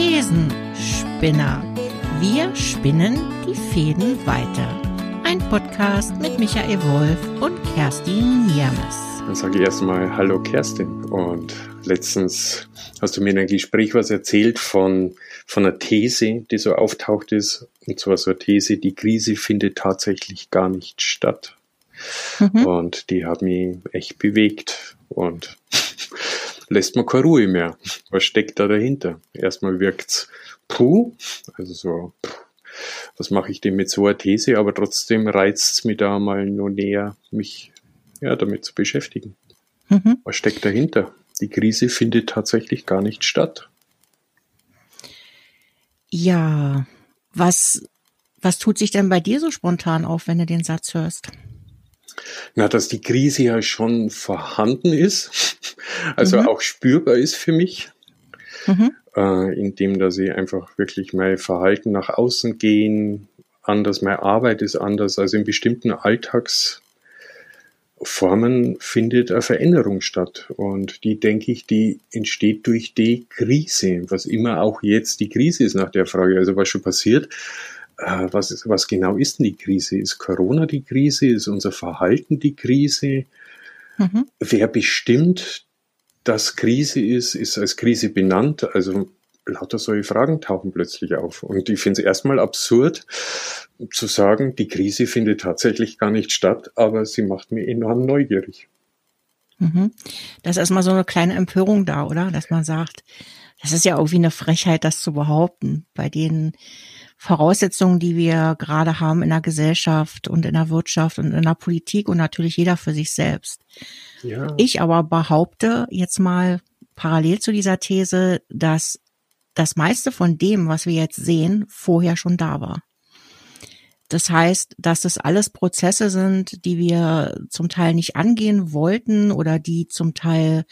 Thesenspinner. Wir spinnen die Fäden weiter. Ein Podcast mit Michael Wolf und Kerstin Niermes. Dann sage ich erstmal Hallo Kerstin. Und letztens hast du mir in einem Gespräch was erzählt von, von einer These, die so auftaucht ist. Und zwar so eine These, die Krise findet tatsächlich gar nicht statt. Mhm. Und die hat mich echt bewegt. Und lässt man keine Ruhe mehr. Was steckt da dahinter? Erstmal wirkt's puh, also so, was mache ich denn mit so einer These, aber trotzdem reizt es mich da mal nur näher, mich ja, damit zu beschäftigen. Mhm. Was steckt dahinter? Die Krise findet tatsächlich gar nicht statt. Ja, was, was tut sich denn bei dir so spontan auf, wenn du den Satz hörst? Na, dass die Krise ja schon vorhanden ist, also mhm. auch spürbar ist für mich, mhm. äh, indem dass ich einfach wirklich mein Verhalten nach außen gehen, anders, meine Arbeit ist anders, also in bestimmten Alltagsformen findet eine Veränderung statt. Und die, denke ich, die entsteht durch die Krise, was immer auch jetzt die Krise ist nach der Frage. Also was schon passiert, was, ist, was genau ist denn die Krise? Ist Corona die Krise? Ist unser Verhalten die Krise? Mhm. Wer bestimmt, dass Krise ist, ist als Krise benannt. Also lauter solche Fragen tauchen plötzlich auf. Und ich finde es erstmal absurd zu sagen, die Krise findet tatsächlich gar nicht statt, aber sie macht mir enorm neugierig. Mhm. Das ist erstmal so eine kleine Empörung da, oder? Dass man sagt, das ist ja irgendwie eine Frechheit, das zu behaupten, bei den Voraussetzungen, die wir gerade haben in der Gesellschaft und in der Wirtschaft und in der Politik und natürlich jeder für sich selbst. Ja. Ich aber behaupte jetzt mal parallel zu dieser These, dass das meiste von dem, was wir jetzt sehen, vorher schon da war. Das heißt, dass das alles Prozesse sind, die wir zum Teil nicht angehen wollten oder die zum Teil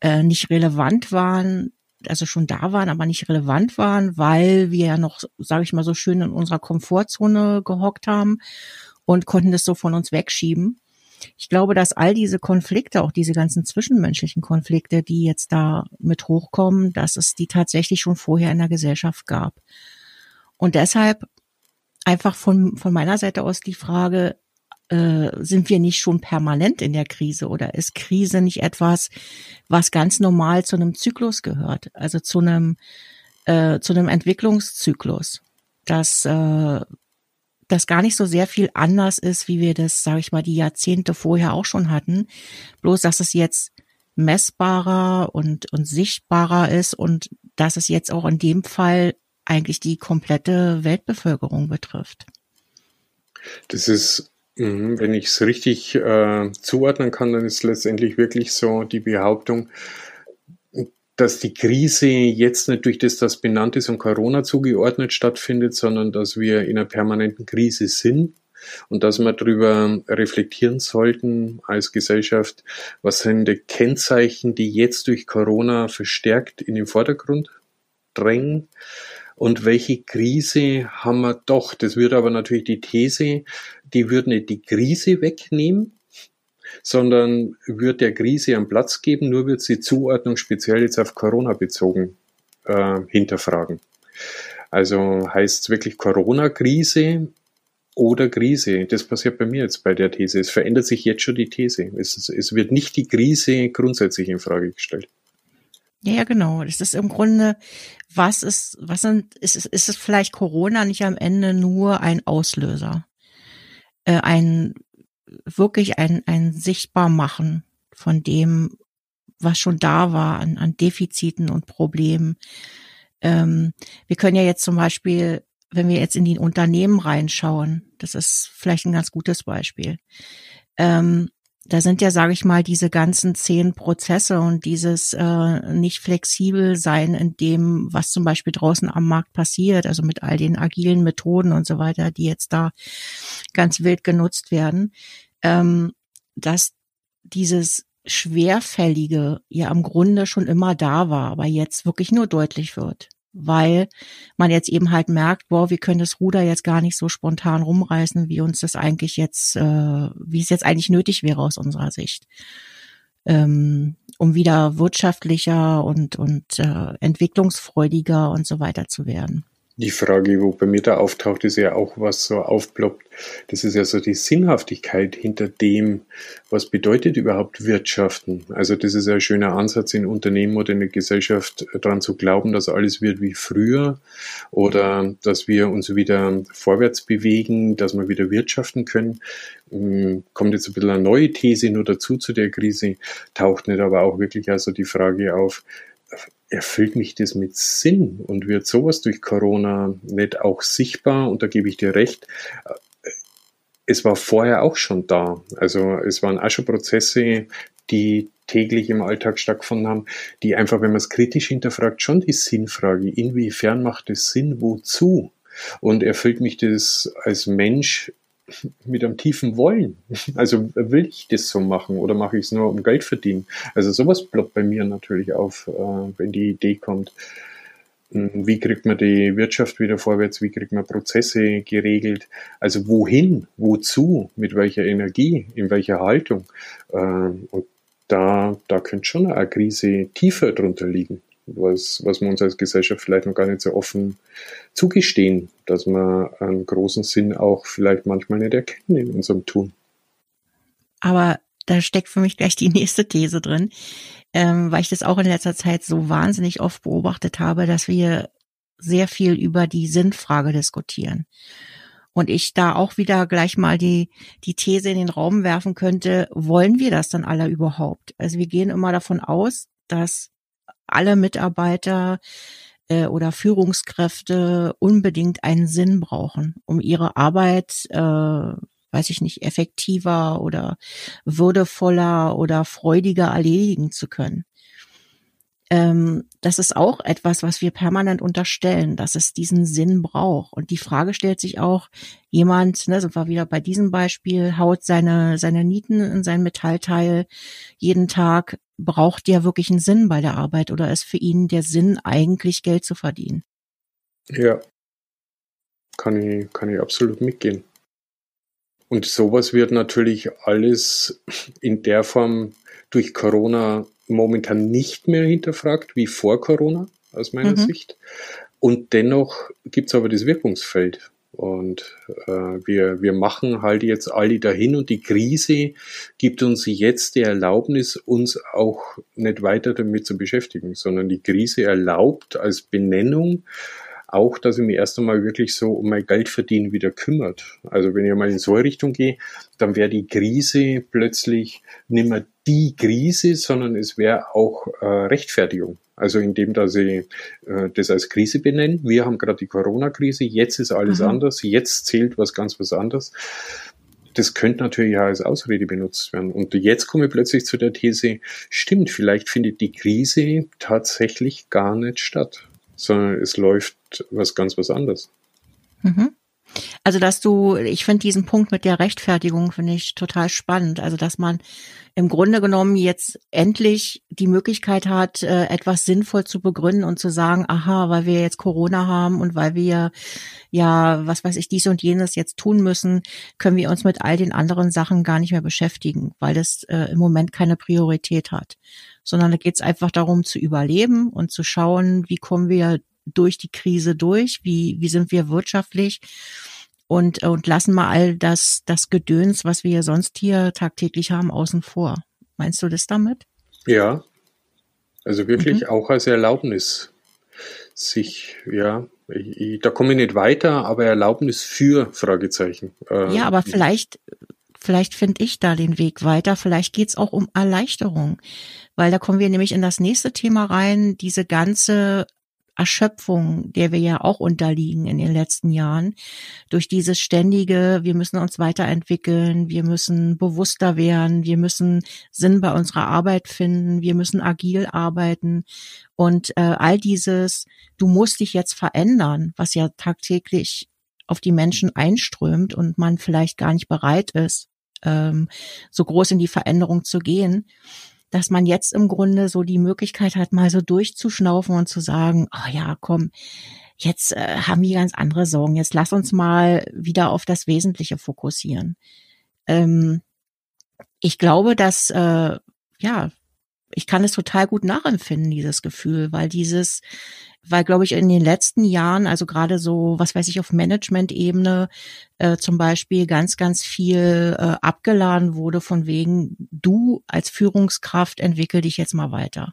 äh, nicht relevant waren, also schon da waren, aber nicht relevant waren, weil wir ja noch, sage ich mal, so schön in unserer Komfortzone gehockt haben und konnten das so von uns wegschieben. Ich glaube, dass all diese Konflikte, auch diese ganzen zwischenmenschlichen Konflikte, die jetzt da mit hochkommen, dass es die tatsächlich schon vorher in der Gesellschaft gab. Und deshalb einfach von, von meiner Seite aus die Frage, äh, sind wir nicht schon permanent in der Krise oder ist Krise nicht etwas, was ganz normal zu einem Zyklus gehört, also zu einem äh, zu einem Entwicklungszyklus, dass äh, das gar nicht so sehr viel anders ist, wie wir das, sage ich mal, die Jahrzehnte vorher auch schon hatten, bloß dass es jetzt messbarer und und sichtbarer ist und dass es jetzt auch in dem Fall eigentlich die komplette Weltbevölkerung betrifft. Das ist wenn ich es richtig äh, zuordnen kann, dann ist letztendlich wirklich so die Behauptung, dass die Krise jetzt nicht durch das, das benannt ist und Corona zugeordnet stattfindet, sondern dass wir in einer permanenten Krise sind und dass wir darüber reflektieren sollten als Gesellschaft, was sind die Kennzeichen, die jetzt durch Corona verstärkt in den Vordergrund drängen und welche Krise haben wir doch? Das würde aber natürlich die These, die würde nicht die Krise wegnehmen, sondern würde der Krise einen Platz geben, nur wird sie Zuordnung speziell jetzt auf Corona bezogen äh, hinterfragen. Also heißt es wirklich Corona-Krise oder Krise? Das passiert bei mir jetzt bei der These. Es verändert sich jetzt schon die These. Es, es wird nicht die Krise grundsätzlich in Frage gestellt. Ja, ja, genau. Das ist im Grunde, was ist, was sind, ist, ist es vielleicht Corona nicht am Ende nur ein Auslöser? Äh, ein, wirklich ein, ein Sichtbarmachen von dem, was schon da war an, an Defiziten und Problemen. Ähm, wir können ja jetzt zum Beispiel, wenn wir jetzt in die Unternehmen reinschauen, das ist vielleicht ein ganz gutes Beispiel. Ähm, da sind ja, sage ich mal, diese ganzen zehn Prozesse und dieses äh, nicht flexibel sein in dem, was zum Beispiel draußen am Markt passiert, also mit all den agilen Methoden und so weiter, die jetzt da ganz wild genutzt werden, ähm, dass dieses Schwerfällige ja im Grunde schon immer da war, aber jetzt wirklich nur deutlich wird weil man jetzt eben halt merkt, boah, wir können das Ruder jetzt gar nicht so spontan rumreißen, wie uns das eigentlich jetzt, äh, wie es jetzt eigentlich nötig wäre aus unserer Sicht. ähm, um wieder wirtschaftlicher und, und äh, entwicklungsfreudiger und so weiter zu werden die Frage, wo bei mir da auftaucht, ist ja auch, was so aufploppt. Das ist ja so die Sinnhaftigkeit hinter dem, was bedeutet überhaupt Wirtschaften. Also das ist ja ein schöner Ansatz in Unternehmen oder in der Gesellschaft, daran zu glauben, dass alles wird wie früher oder dass wir uns wieder vorwärts bewegen, dass wir wieder wirtschaften können. Hm, kommt jetzt ein bisschen eine neue These nur dazu zu der Krise, taucht nicht aber auch wirklich also die Frage auf, erfüllt mich das mit Sinn und wird sowas durch Corona nicht auch sichtbar? Und da gebe ich dir recht. Es war vorher auch schon da. Also es waren auch schon Prozesse, die täglich im Alltag stattgefunden haben, die einfach, wenn man es kritisch hinterfragt, schon die Sinnfrage, inwiefern macht es Sinn, wozu? Und erfüllt mich das als Mensch mit einem tiefen Wollen. Also will ich das so machen oder mache ich es nur um Geld verdienen? Also sowas ploppt bei mir natürlich auf, äh, wenn die Idee kommt. Hm, wie kriegt man die Wirtschaft wieder vorwärts? Wie kriegt man Prozesse geregelt? Also wohin? Wozu? Mit welcher Energie? In welcher Haltung? Ähm, und da, da könnte schon eine Krise tiefer drunter liegen was, was wir uns als Gesellschaft vielleicht noch gar nicht so offen zugestehen, dass wir einen großen Sinn auch vielleicht manchmal nicht erkennen in unserem Tun. Aber da steckt für mich gleich die nächste These drin, ähm, weil ich das auch in letzter Zeit so wahnsinnig oft beobachtet habe, dass wir sehr viel über die Sinnfrage diskutieren. Und ich da auch wieder gleich mal die, die These in den Raum werfen könnte, wollen wir das dann alle überhaupt? Also wir gehen immer davon aus, dass alle Mitarbeiter äh, oder Führungskräfte unbedingt einen Sinn brauchen, um ihre Arbeit, äh, weiß ich nicht, effektiver oder würdevoller oder freudiger erledigen zu können ähm, das ist auch etwas, was wir permanent unterstellen, dass es diesen Sinn braucht. Und die Frage stellt sich auch, jemand, ne, sind wir wieder bei diesem Beispiel, haut seine, seine Nieten in sein Metallteil jeden Tag, braucht der wirklich einen Sinn bei der Arbeit oder ist für ihn der Sinn eigentlich Geld zu verdienen? Ja, kann ich, kann ich absolut mitgehen. Und sowas wird natürlich alles in der Form durch Corona momentan nicht mehr hinterfragt wie vor Corona, aus meiner mhm. Sicht. Und dennoch gibt es aber das Wirkungsfeld. Und äh, wir, wir machen halt jetzt alle dahin und die Krise gibt uns jetzt die Erlaubnis, uns auch nicht weiter damit zu beschäftigen, sondern die Krise erlaubt als Benennung auch, dass ich mich erst einmal wirklich so um mein Geldverdienen wieder kümmert. Also wenn ich mal in so eine Richtung gehe, dann wäre die Krise plötzlich nicht mehr die Krise, sondern es wäre auch äh, Rechtfertigung. Also indem, dass ich äh, das als Krise benenne. Wir haben gerade die Corona-Krise, jetzt ist alles mhm. anders, jetzt zählt was ganz was anderes. Das könnte natürlich auch als Ausrede benutzt werden. Und jetzt komme ich plötzlich zu der These, stimmt, vielleicht findet die Krise tatsächlich gar nicht statt, sondern es läuft was ganz was anderes. Mhm. Also, dass du, ich finde diesen Punkt mit der Rechtfertigung finde ich total spannend. Also, dass man im Grunde genommen jetzt endlich die Möglichkeit hat, äh, etwas sinnvoll zu begründen und zu sagen, aha, weil wir jetzt Corona haben und weil wir ja, was weiß ich, dies und jenes jetzt tun müssen, können wir uns mit all den anderen Sachen gar nicht mehr beschäftigen, weil das äh, im Moment keine Priorität hat. Sondern da geht es einfach darum zu überleben und zu schauen, wie kommen wir durch die Krise durch? Wie, wie sind wir wirtschaftlich? Und, und lassen mal all das, das Gedöns, was wir sonst hier tagtäglich haben, außen vor. Meinst du das damit? Ja. Also wirklich mhm. auch als Erlaubnis, sich, ja, ich, ich, da komme ich nicht weiter, aber Erlaubnis für Fragezeichen. Äh, ja, aber vielleicht, vielleicht finde ich da den Weg weiter. Vielleicht geht's auch um Erleichterung, weil da kommen wir nämlich in das nächste Thema rein, diese ganze Erschöpfung, der wir ja auch unterliegen in den letzten Jahren, durch dieses ständige, wir müssen uns weiterentwickeln, wir müssen bewusster werden, wir müssen Sinn bei unserer Arbeit finden, wir müssen agil arbeiten. Und äh, all dieses, du musst dich jetzt verändern, was ja tagtäglich auf die Menschen einströmt und man vielleicht gar nicht bereit ist, ähm, so groß in die Veränderung zu gehen dass man jetzt im Grunde so die Möglichkeit hat, mal so durchzuschnaufen und zu sagen, oh ja, komm, jetzt äh, haben wir ganz andere Sorgen, jetzt lass uns mal wieder auf das Wesentliche fokussieren. Ähm, ich glaube, dass äh, ja, ich kann es total gut nachempfinden, dieses Gefühl, weil dieses, weil glaube ich in den letzten Jahren, also gerade so, was weiß ich, auf Management-Ebene äh, zum Beispiel ganz, ganz viel äh, abgeladen wurde von wegen, du als Führungskraft entwickel dich jetzt mal weiter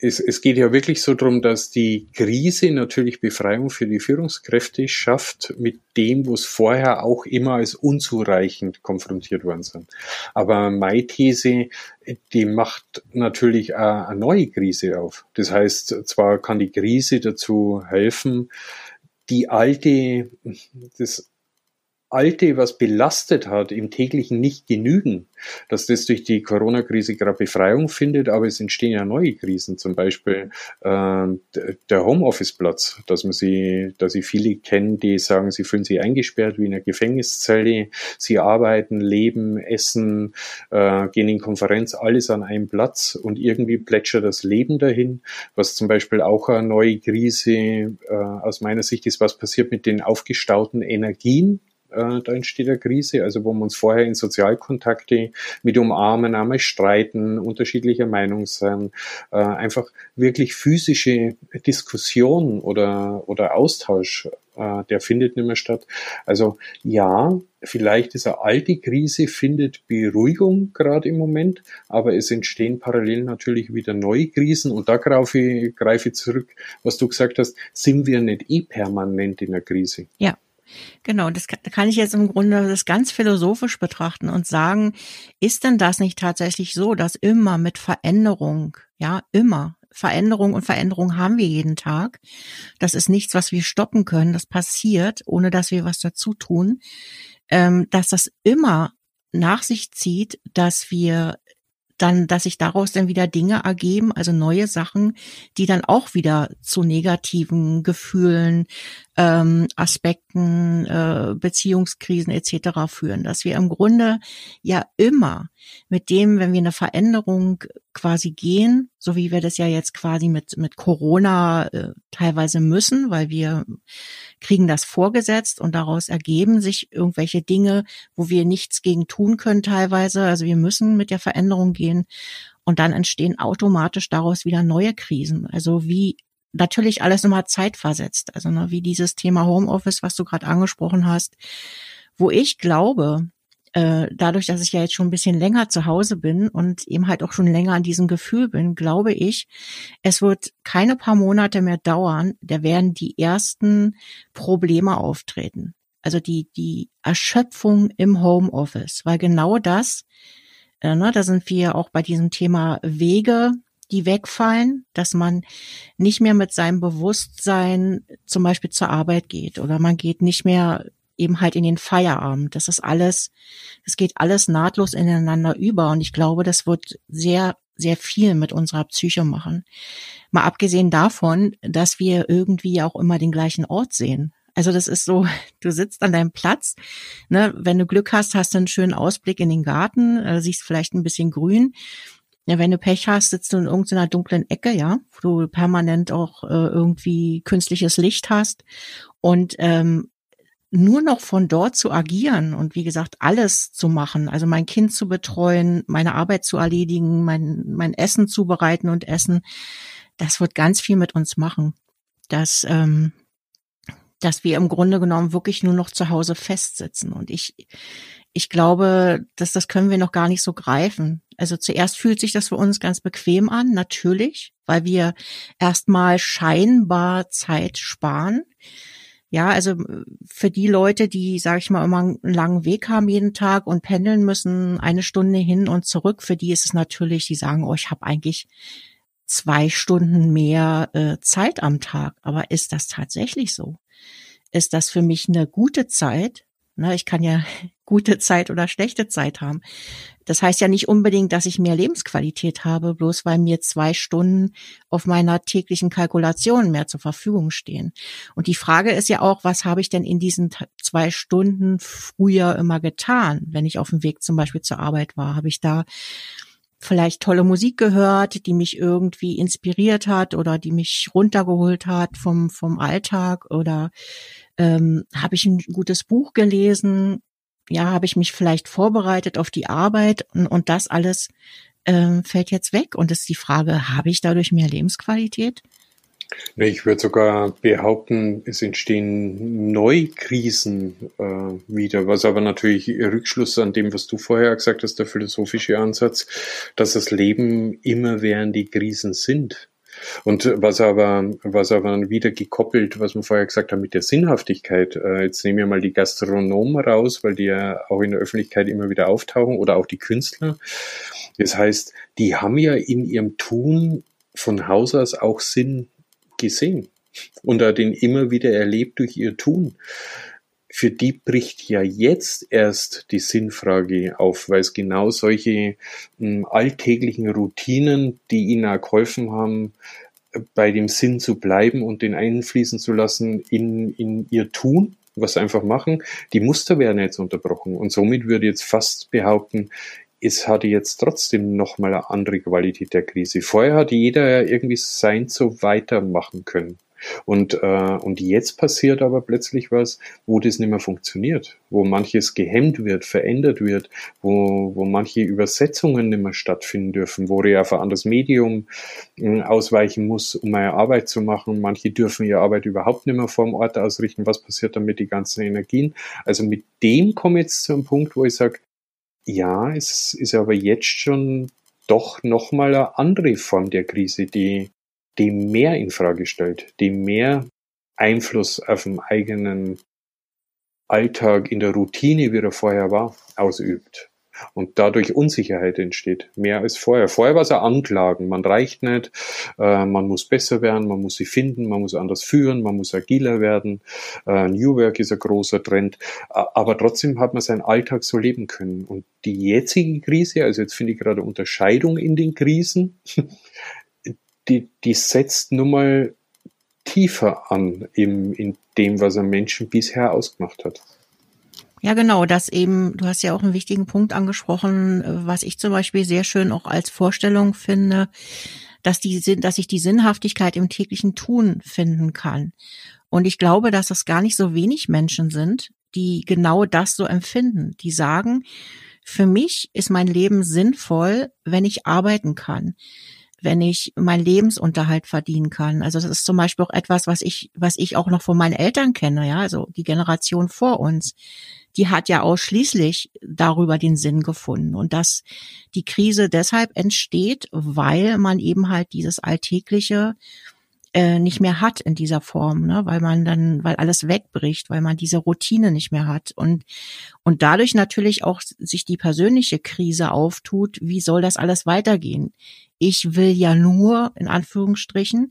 es, es geht ja wirklich so darum, dass die Krise natürlich Befreiung für die Führungskräfte schafft mit dem, wo es vorher auch immer als unzureichend konfrontiert worden sind. Aber meine These, die macht natürlich eine neue Krise auf. Das heißt, zwar kann die Krise dazu helfen, die alte, das Alte, was belastet hat, im täglichen nicht genügen, dass das durch die Corona-Krise gerade Befreiung findet, aber es entstehen ja neue Krisen, zum Beispiel äh, der Homeoffice-Platz, dass man sie, dass sie viele kennen, die sagen, sie fühlen sich eingesperrt wie in einer Gefängniszelle, sie arbeiten, leben, essen, äh, gehen in Konferenz, alles an einem Platz. Und irgendwie plätschert das Leben dahin, was zum Beispiel auch eine neue Krise äh, aus meiner Sicht ist, was passiert mit den aufgestauten Energien, äh, da entsteht eine Krise, also wo wir uns vorher in Sozialkontakte mit umarmen, einmal streiten, unterschiedlicher Meinung sein, äh, einfach wirklich physische Diskussion oder, oder Austausch, äh, der findet nicht mehr statt. Also ja, vielleicht ist eine alte Krise, findet Beruhigung gerade im Moment, aber es entstehen parallel natürlich wieder neue Krisen und da greife ich, greife ich zurück, was du gesagt hast, sind wir nicht eh permanent in der Krise? Ja. Genau, das kann, ich jetzt im Grunde das ganz philosophisch betrachten und sagen, ist denn das nicht tatsächlich so, dass immer mit Veränderung, ja, immer Veränderung und Veränderung haben wir jeden Tag. Das ist nichts, was wir stoppen können. Das passiert, ohne dass wir was dazu tun. Ähm, dass das immer nach sich zieht, dass wir dann, dass sich daraus dann wieder Dinge ergeben, also neue Sachen, die dann auch wieder zu negativen Gefühlen, ähm, Aspekten, äh, Beziehungskrisen etc. führen. Dass wir im Grunde ja immer mit dem, wenn wir eine Veränderung quasi gehen, so wie wir das ja jetzt quasi mit, mit Corona äh, teilweise müssen, weil wir kriegen das vorgesetzt und daraus ergeben sich irgendwelche Dinge, wo wir nichts gegen tun können teilweise. Also wir müssen mit der Veränderung gehen und dann entstehen automatisch daraus wieder neue Krisen. Also wie natürlich alles immer zeitversetzt. Also ne, wie dieses Thema Homeoffice, was du gerade angesprochen hast, wo ich glaube, äh, dadurch, dass ich ja jetzt schon ein bisschen länger zu Hause bin und eben halt auch schon länger an diesem Gefühl bin, glaube ich, es wird keine paar Monate mehr dauern, da werden die ersten Probleme auftreten. Also die, die Erschöpfung im Homeoffice, weil genau das, äh, ne, da sind wir auch bei diesem Thema Wege, die wegfallen, dass man nicht mehr mit seinem Bewusstsein zum Beispiel zur Arbeit geht oder man geht nicht mehr eben halt in den Feierabend. Das ist alles, es geht alles nahtlos ineinander über und ich glaube, das wird sehr, sehr viel mit unserer Psyche machen. Mal abgesehen davon, dass wir irgendwie auch immer den gleichen Ort sehen. Also das ist so, du sitzt an deinem Platz, ne, wenn du Glück hast, hast du einen schönen Ausblick in den Garten, äh, siehst vielleicht ein bisschen grün ja, wenn du Pech hast, sitzt du in irgendeiner dunklen Ecke, ja, wo du permanent auch äh, irgendwie künstliches Licht hast und ähm, nur noch von dort zu agieren und wie gesagt alles zu machen, also mein Kind zu betreuen, meine Arbeit zu erledigen, mein mein Essen zubereiten und essen, das wird ganz viel mit uns machen. Das ähm, dass wir im Grunde genommen wirklich nur noch zu Hause festsitzen und ich ich glaube, dass das können wir noch gar nicht so greifen. Also zuerst fühlt sich das für uns ganz bequem an, natürlich, weil wir erstmal scheinbar Zeit sparen. Ja, also für die Leute, die, sage ich mal, immer einen langen Weg haben jeden Tag und pendeln müssen, eine Stunde hin und zurück, für die ist es natürlich, die sagen, oh, ich habe eigentlich zwei Stunden mehr äh, Zeit am Tag. Aber ist das tatsächlich so? Ist das für mich eine gute Zeit? Ne, ich kann ja gute Zeit oder schlechte Zeit haben. Das heißt ja nicht unbedingt, dass ich mehr Lebensqualität habe, bloß weil mir zwei Stunden auf meiner täglichen Kalkulation mehr zur Verfügung stehen. Und die Frage ist ja auch, was habe ich denn in diesen zwei Stunden früher immer getan, wenn ich auf dem Weg zum Beispiel zur Arbeit war? Habe ich da vielleicht tolle Musik gehört, die mich irgendwie inspiriert hat oder die mich runtergeholt hat vom, vom Alltag oder ähm, habe ich ein gutes Buch gelesen, ja, habe ich mich vielleicht vorbereitet auf die Arbeit und, und das alles ähm, fällt jetzt weg. Und ist die Frage, habe ich dadurch mehr Lebensqualität? Ich würde sogar behaupten, es entstehen Neukrisen äh, wieder, was aber natürlich Rückschluss an dem, was du vorher gesagt hast, der philosophische Ansatz, dass das Leben immer während die Krisen sind. Und was aber, was aber wieder gekoppelt, was wir vorher gesagt haben mit der Sinnhaftigkeit, äh, jetzt nehmen wir mal die Gastronomen raus, weil die ja auch in der Öffentlichkeit immer wieder auftauchen oder auch die Künstler. Das heißt, die haben ja in ihrem Tun von Haus aus auch Sinn gesehen und hat ihn immer wieder erlebt durch ihr Tun. Für die bricht ja jetzt erst die Sinnfrage auf, weil es genau solche m, hm, alltäglichen Routinen, die ihnen auch geholfen haben, bei dem Sinn zu bleiben und den einfließen zu lassen in, in ihr Tun, was sie einfach machen, die Muster werden jetzt unterbrochen. Und somit würde ich jetzt fast behaupten, es hatte jetzt trotzdem nochmal eine andere Qualität der Krise. Vorher hat jeder ja irgendwie sein so weitermachen können. Und, äh, und jetzt passiert aber plötzlich was, wo das nicht mehr funktioniert, wo manches gehemmt wird, verändert wird, wo, wo manche Übersetzungen nicht mehr stattfinden dürfen, wo ich auf ein anderes Medium äh, ausweichen muss, um meine Arbeit zu machen. Manche dürfen ihre Arbeit überhaupt nicht mehr vom Ort ausrichten. Was passiert dann mit den ganzen Energien? Also mit dem komme ich jetzt zu einem Punkt, wo ich sage, ja, es ist aber jetzt schon doch nochmal eine andere Form der Krise, die, die mehr in Frage stellt, die mehr Einfluss auf den eigenen Alltag in der Routine, wie er vorher war, ausübt. Und dadurch Unsicherheit entsteht, mehr als vorher. Vorher war es ja Anklagen, man reicht nicht, äh, man muss besser werden, man muss sie finden, man muss anders führen, man muss agiler werden. Äh, New Work ist ein großer Trend, aber trotzdem hat man seinen Alltag so leben können. Und die jetzige Krise, also jetzt finde ich gerade Unterscheidung in den Krisen, die, die setzt nun mal tiefer an im, in dem, was ein Menschen bisher ausgemacht hat. Ja, genau, das eben, du hast ja auch einen wichtigen Punkt angesprochen, was ich zum Beispiel sehr schön auch als Vorstellung finde, dass die, dass ich die Sinnhaftigkeit im täglichen Tun finden kann. Und ich glaube, dass es gar nicht so wenig Menschen sind, die genau das so empfinden. Die sagen, für mich ist mein Leben sinnvoll, wenn ich arbeiten kann wenn ich meinen Lebensunterhalt verdienen kann. Also das ist zum Beispiel auch etwas, was ich, was ich auch noch von meinen Eltern kenne, ja, also die Generation vor uns, die hat ja ausschließlich darüber den Sinn gefunden und dass die Krise deshalb entsteht, weil man eben halt dieses alltägliche äh, nicht mehr hat in dieser Form, ne? weil man dann, weil alles wegbricht, weil man diese Routine nicht mehr hat und und dadurch natürlich auch sich die persönliche Krise auftut. Wie soll das alles weitergehen? Ich will ja nur in Anführungsstrichen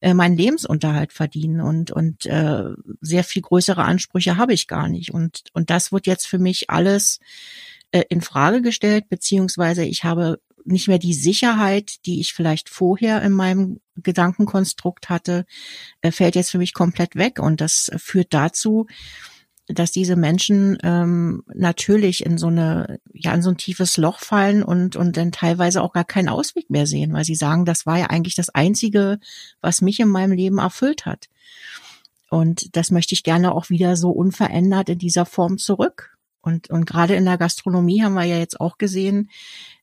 äh, meinen Lebensunterhalt verdienen und und äh, sehr viel größere Ansprüche habe ich gar nicht und und das wird jetzt für mich alles äh, in Frage gestellt beziehungsweise ich habe nicht mehr die Sicherheit, die ich vielleicht vorher in meinem Gedankenkonstrukt hatte, äh, fällt jetzt für mich komplett weg. Und das führt dazu, dass diese Menschen ähm, natürlich in so eine, ja, in so ein tiefes Loch fallen und, und dann teilweise auch gar keinen Ausweg mehr sehen, weil sie sagen, das war ja eigentlich das Einzige, was mich in meinem Leben erfüllt hat. Und das möchte ich gerne auch wieder so unverändert in dieser Form zurück. Und, und gerade in der Gastronomie haben wir ja jetzt auch gesehen,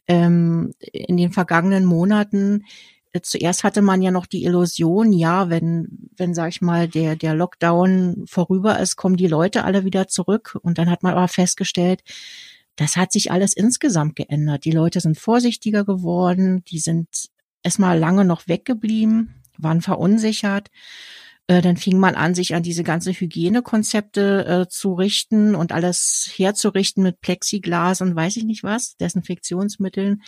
ähm, in den vergangenen Monaten, äh, zuerst hatte man ja noch die Illusion, ja, wenn, wenn, sag ich mal, der, der Lockdown vorüber ist, kommen die Leute alle wieder zurück. Und dann hat man aber festgestellt, das hat sich alles insgesamt geändert. Die Leute sind vorsichtiger geworden, die sind erstmal lange noch weggeblieben, waren verunsichert. Äh, dann fing man an, sich an diese ganze Hygienekonzepte äh, zu richten und alles herzurichten mit Plexiglas und weiß ich nicht was, Desinfektionsmitteln.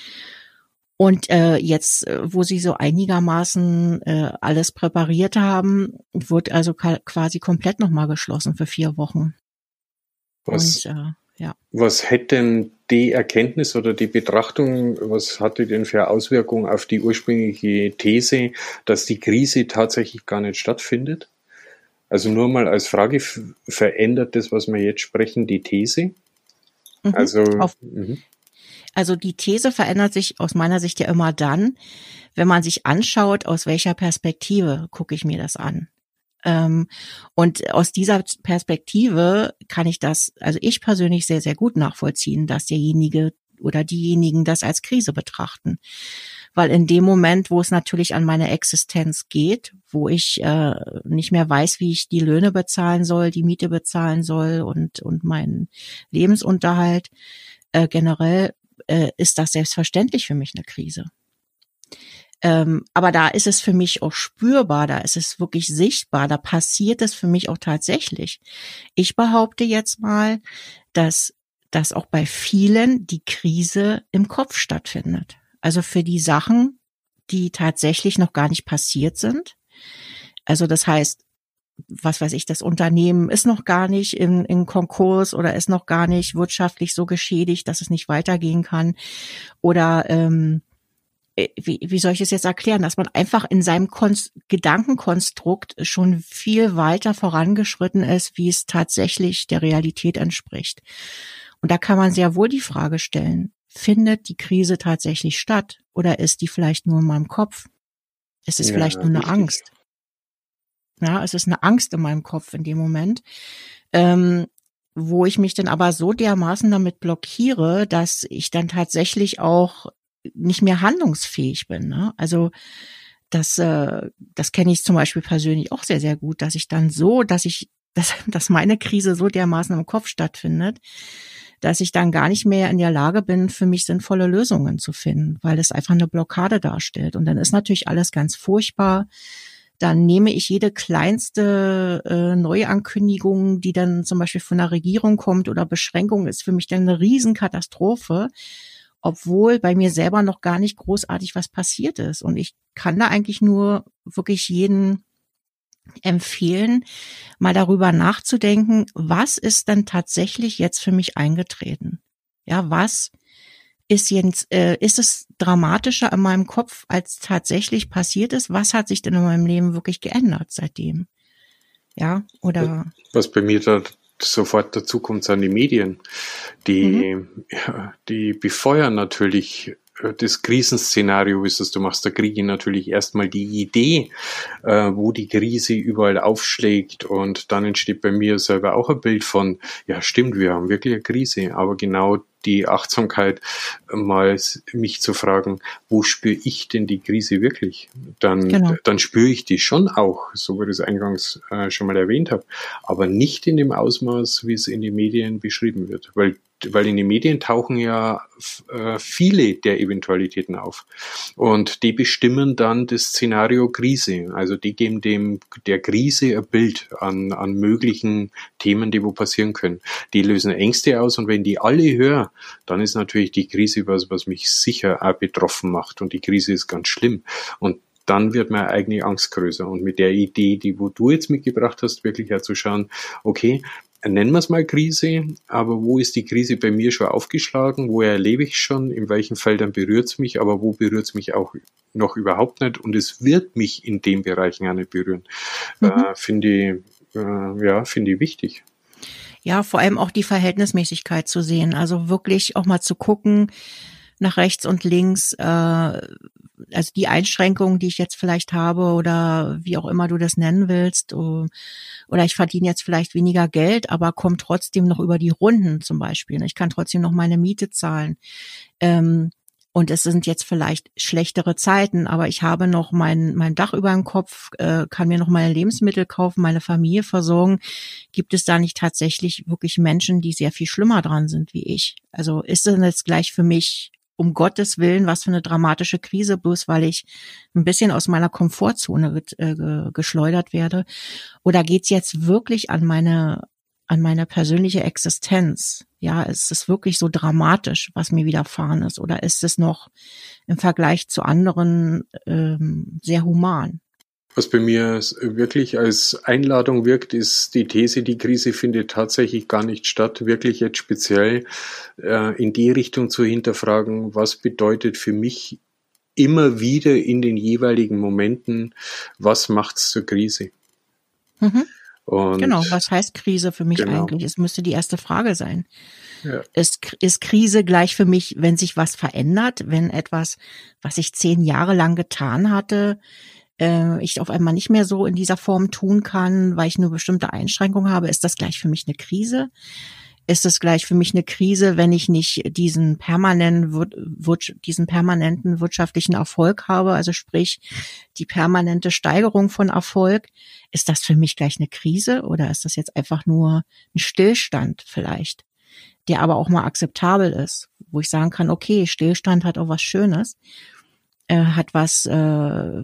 Und äh, jetzt, äh, wo sie so einigermaßen äh, alles präpariert haben, wird also quasi komplett nochmal geschlossen für vier Wochen. Was, und, äh, ja. was hätte denn die Erkenntnis oder die Betrachtung, was hatte denn für Auswirkungen auf die ursprüngliche These, dass die Krise tatsächlich gar nicht stattfindet? Also nur mal als Frage, verändert das, was wir jetzt sprechen, die These? Mhm. Also, mhm. also die These verändert sich aus meiner Sicht ja immer dann, wenn man sich anschaut, aus welcher Perspektive gucke ich mir das an. Ähm, und aus dieser Perspektive kann ich das, also ich persönlich sehr, sehr gut nachvollziehen, dass derjenige oder diejenigen das als Krise betrachten. Weil in dem Moment, wo es natürlich an meine Existenz geht, wo ich äh, nicht mehr weiß, wie ich die Löhne bezahlen soll, die Miete bezahlen soll und, und meinen Lebensunterhalt, äh, generell äh, ist das selbstverständlich für mich eine Krise. Ähm, aber da ist es für mich auch spürbar, da ist es wirklich sichtbar, da passiert es für mich auch tatsächlich. Ich behaupte jetzt mal, dass, dass auch bei vielen die Krise im Kopf stattfindet. Also für die Sachen, die tatsächlich noch gar nicht passiert sind. Also das heißt, was weiß ich, das Unternehmen ist noch gar nicht in, in Konkurs oder ist noch gar nicht wirtschaftlich so geschädigt, dass es nicht weitergehen kann. Oder ähm, äh, wie, wie soll ich es jetzt erklären, dass man einfach in seinem Konst Gedankenkonstrukt schon viel weiter vorangeschritten ist, wie es tatsächlich der Realität entspricht. Und da kann man sehr wohl die Frage stellen, findet die Krise tatsächlich statt oder ist die vielleicht nur in meinem Kopf? Ist es ja, vielleicht nur eine richtig. Angst? Ja, es ist eine Angst in meinem Kopf in dem Moment, ähm, wo ich mich dann aber so dermaßen damit blockiere, dass ich dann tatsächlich auch nicht mehr handlungsfähig bin. Ne? Also das, äh, das kenne ich zum Beispiel persönlich auch sehr, sehr gut, dass ich dann so, dass ich, dass, dass meine Krise so dermaßen im Kopf stattfindet, dass ich dann gar nicht mehr in der Lage bin, für mich sinnvolle Lösungen zu finden, weil es einfach eine Blockade darstellt. Und dann ist natürlich alles ganz furchtbar. Dann nehme ich jede kleinste äh, Neuankündigung, die dann zum Beispiel von der Regierung kommt oder Beschränkung, ist für mich dann eine Riesenkatastrophe obwohl bei mir selber noch gar nicht großartig was passiert ist. Und ich kann da eigentlich nur wirklich jeden empfehlen, mal darüber nachzudenken, was ist denn tatsächlich jetzt für mich eingetreten? Ja, was ist jetzt, äh, ist es dramatischer in meinem Kopf, als tatsächlich passiert ist? Was hat sich denn in meinem Leben wirklich geändert seitdem? Ja, oder? Was bei mir da sofort dazu kommt, sind die Medien. Die, mhm. die befeuern natürlich das Krisenszenario, wie es. Du machst, da kriege ich natürlich erstmal die Idee, äh, wo die Krise überall aufschlägt. Und dann entsteht bei mir selber auch ein Bild von, ja stimmt, wir haben wirklich eine Krise, aber genau die Achtsamkeit, mal mich zu fragen, wo spüre ich denn die Krise wirklich? Dann, genau. dann spüre ich die schon auch, so wie ich es eingangs äh, schon mal erwähnt habe, aber nicht in dem Ausmaß, wie es in den Medien beschrieben wird, weil weil in den Medien tauchen ja äh, viele der Eventualitäten auf. Und die bestimmen dann das Szenario Krise. Also die geben dem der Krise ein Bild an, an möglichen Themen, die wo passieren können. Die lösen Ängste aus und wenn die alle hören, dann ist natürlich die Krise was, was mich sicher auch betroffen macht. Und die Krise ist ganz schlimm. Und dann wird meine eigene Angst größer. Und mit der Idee, die wo du jetzt mitgebracht hast, wirklich herzuschauen, okay, nennen wir es mal Krise, aber wo ist die Krise bei mir schon aufgeschlagen? Wo erlebe ich schon? In welchen Feldern berührt es mich? Aber wo berührt es mich auch noch überhaupt nicht? Und es wird mich in den Bereichen auch nicht berühren. Mhm. Äh, finde ich, äh, ja, finde ich wichtig. Ja, vor allem auch die Verhältnismäßigkeit zu sehen. Also wirklich auch mal zu gucken, nach rechts und links, äh, also die Einschränkungen, die ich jetzt vielleicht habe oder wie auch immer du das nennen willst, oder ich verdiene jetzt vielleicht weniger Geld, aber komme trotzdem noch über die Runden zum Beispiel. Ich kann trotzdem noch meine Miete zahlen. Ähm, und es sind jetzt vielleicht schlechtere Zeiten, aber ich habe noch mein, mein Dach über dem Kopf, äh, kann mir noch meine Lebensmittel kaufen, meine Familie versorgen. Gibt es da nicht tatsächlich wirklich Menschen, die sehr viel schlimmer dran sind wie ich? Also ist es jetzt gleich für mich um Gottes Willen, was für eine dramatische Krise, bloß weil ich ein bisschen aus meiner Komfortzone äh, geschleudert werde? Oder geht's jetzt wirklich an meine, an meine persönliche Existenz? Ja, ist es wirklich so dramatisch, was mir widerfahren ist? Oder ist es noch im Vergleich zu anderen ähm, sehr human? Was bei mir wirklich als Einladung wirkt, ist die These, die Krise findet tatsächlich gar nicht statt, wirklich jetzt speziell äh, in die Richtung zu hinterfragen, was bedeutet für mich immer wieder in den jeweiligen Momenten, was macht's zur Krise? Mhm. genau, was heißt Krise für mich genau. eigentlich? Es müsste die erste Frage sein. Ja. Ist, ist Krise gleich für mich, wenn sich was verändert, wenn etwas, was ich zehn Jahre lang getan hatte, äh, ich auf einmal nicht mehr so in dieser Form tun kann, weil ich nur bestimmte Einschränkungen habe, ist das gleich für mich eine Krise? ist es gleich für mich eine Krise, wenn ich nicht diesen permanenten, diesen permanenten wirtschaftlichen Erfolg habe, also sprich die permanente Steigerung von Erfolg. Ist das für mich gleich eine Krise oder ist das jetzt einfach nur ein Stillstand vielleicht, der aber auch mal akzeptabel ist, wo ich sagen kann, okay, Stillstand hat auch was Schönes äh, hat was, äh,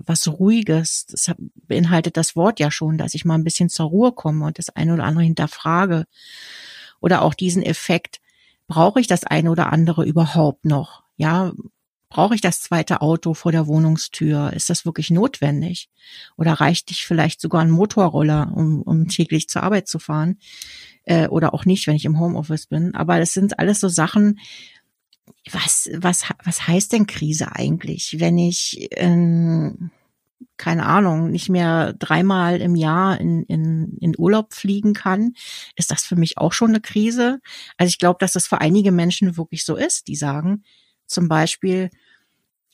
was Ruhiges. Das beinhaltet das Wort ja schon, dass ich mal ein bisschen zur Ruhe komme und das eine oder andere hinterfrage. Oder auch diesen Effekt, brauche ich das eine oder andere überhaupt noch? Ja, brauche ich das zweite Auto vor der Wohnungstür? Ist das wirklich notwendig? Oder reicht dich vielleicht sogar ein Motorroller, um, um täglich zur Arbeit zu fahren? Äh, oder auch nicht, wenn ich im Homeoffice bin. Aber das sind alles so Sachen, was, was, was heißt denn Krise eigentlich, wenn ich, ähm, keine Ahnung, nicht mehr dreimal im Jahr in, in, in Urlaub fliegen kann, ist das für mich auch schon eine Krise. Also ich glaube, dass das für einige Menschen wirklich so ist, die sagen zum Beispiel,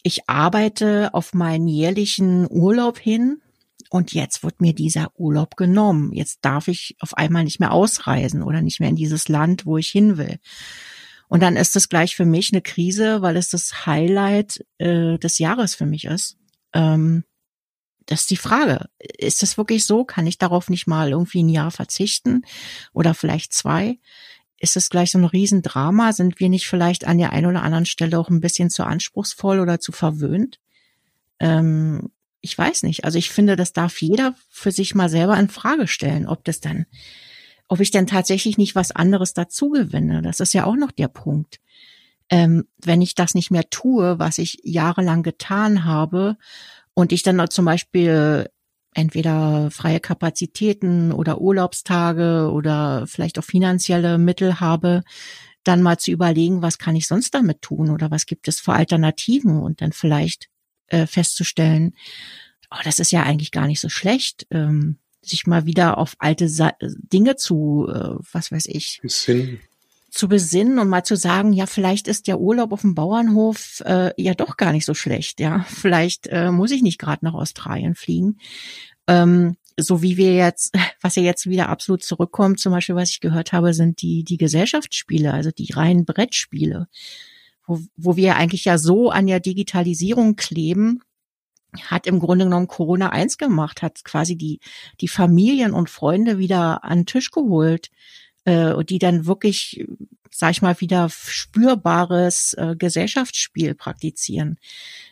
ich arbeite auf meinen jährlichen Urlaub hin und jetzt wird mir dieser Urlaub genommen. Jetzt darf ich auf einmal nicht mehr ausreisen oder nicht mehr in dieses Land, wo ich hin will. Und dann ist es gleich für mich eine Krise, weil es das Highlight äh, des Jahres für mich ist. Ähm, das ist die Frage. Ist es wirklich so? Kann ich darauf nicht mal irgendwie ein Jahr verzichten oder vielleicht zwei? Ist es gleich so ein Riesendrama? Sind wir nicht vielleicht an der einen oder anderen Stelle auch ein bisschen zu anspruchsvoll oder zu verwöhnt? Ähm, ich weiß nicht. Also ich finde, das darf jeder für sich mal selber in Frage stellen, ob das dann ob ich denn tatsächlich nicht was anderes dazu gewinne. Das ist ja auch noch der Punkt. Ähm, wenn ich das nicht mehr tue, was ich jahrelang getan habe und ich dann zum Beispiel entweder freie Kapazitäten oder Urlaubstage oder vielleicht auch finanzielle Mittel habe, dann mal zu überlegen, was kann ich sonst damit tun oder was gibt es für Alternativen und dann vielleicht äh, festzustellen, oh, das ist ja eigentlich gar nicht so schlecht. Ähm, sich mal wieder auf alte Sa Dinge zu, äh, was weiß ich, besinnen. zu besinnen und mal zu sagen, ja, vielleicht ist der Urlaub auf dem Bauernhof äh, ja doch gar nicht so schlecht, ja. Vielleicht äh, muss ich nicht gerade nach Australien fliegen. Ähm, so wie wir jetzt, was ja jetzt wieder absolut zurückkommt, zum Beispiel, was ich gehört habe, sind die, die Gesellschaftsspiele, also die reinen Brettspiele, wo, wo wir eigentlich ja so an der Digitalisierung kleben, hat im Grunde genommen Corona eins gemacht, hat quasi die, die Familien und Freunde wieder an den Tisch geholt, äh, und die dann wirklich, sag ich mal, wieder spürbares äh, Gesellschaftsspiel praktizieren.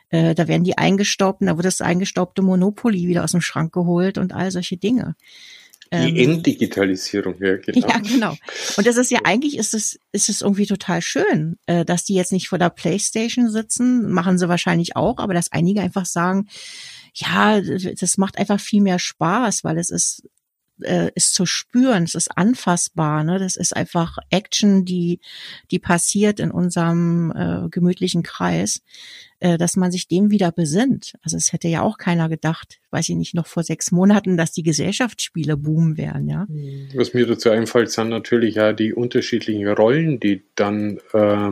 Äh, da werden die eingestaubten, da wird das eingestaubte Monopoly wieder aus dem Schrank geholt und all solche Dinge. Die ähm, Entdigitalisierung, ja, genau. Ja, genau. Und das ist ja eigentlich ist es, ist es irgendwie total schön, äh, dass die jetzt nicht vor der Playstation sitzen, machen sie wahrscheinlich auch, aber dass einige einfach sagen, ja, das macht einfach viel mehr Spaß, weil es ist äh, ist zu spüren, es ist anfassbar, ne? Das ist einfach Action, die die passiert in unserem äh, gemütlichen Kreis, äh, dass man sich dem wieder besinnt. Also es hätte ja auch keiner gedacht, weiß ich nicht, noch vor sechs Monaten, dass die Gesellschaftsspiele boomen werden, ja. Was mir dazu einfällt, sind natürlich ja die unterschiedlichen Rollen, die dann äh,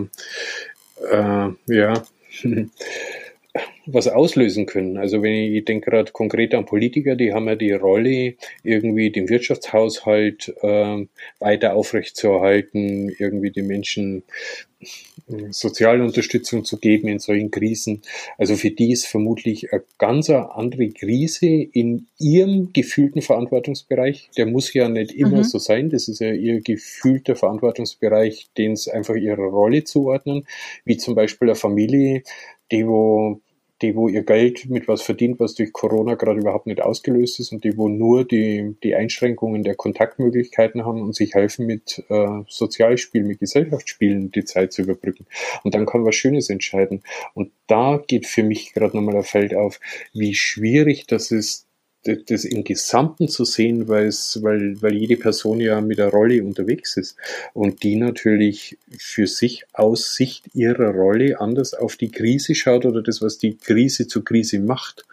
äh, ja was auslösen können. Also wenn ich, ich denke gerade konkret an Politiker, die haben ja die Rolle, irgendwie den Wirtschaftshaushalt äh, weiter aufrechtzuerhalten, irgendwie den Menschen äh, soziale Unterstützung zu geben in solchen Krisen. Also für die ist vermutlich eine ganz andere Krise in ihrem gefühlten Verantwortungsbereich. Der muss ja nicht immer mhm. so sein. Das ist ja ihr gefühlter Verantwortungsbereich, den es einfach ihrer Rolle zuordnen, wie zum Beispiel eine Familie, die wo die, wo ihr Geld mit was verdient, was durch Corona gerade überhaupt nicht ausgelöst ist und die, wo nur die, die Einschränkungen der Kontaktmöglichkeiten haben und sich helfen mit äh, Sozialspielen, mit Gesellschaftsspielen die Zeit zu überbrücken. Und dann kann was Schönes entscheiden. Und da geht für mich gerade nochmal ein Feld auf, wie schwierig das ist, das im Gesamten zu sehen, weil es, weil, weil jede Person ja mit der Rolle unterwegs ist und die natürlich für sich aus Sicht ihrer Rolle anders auf die Krise schaut oder das, was die Krise zur Krise macht.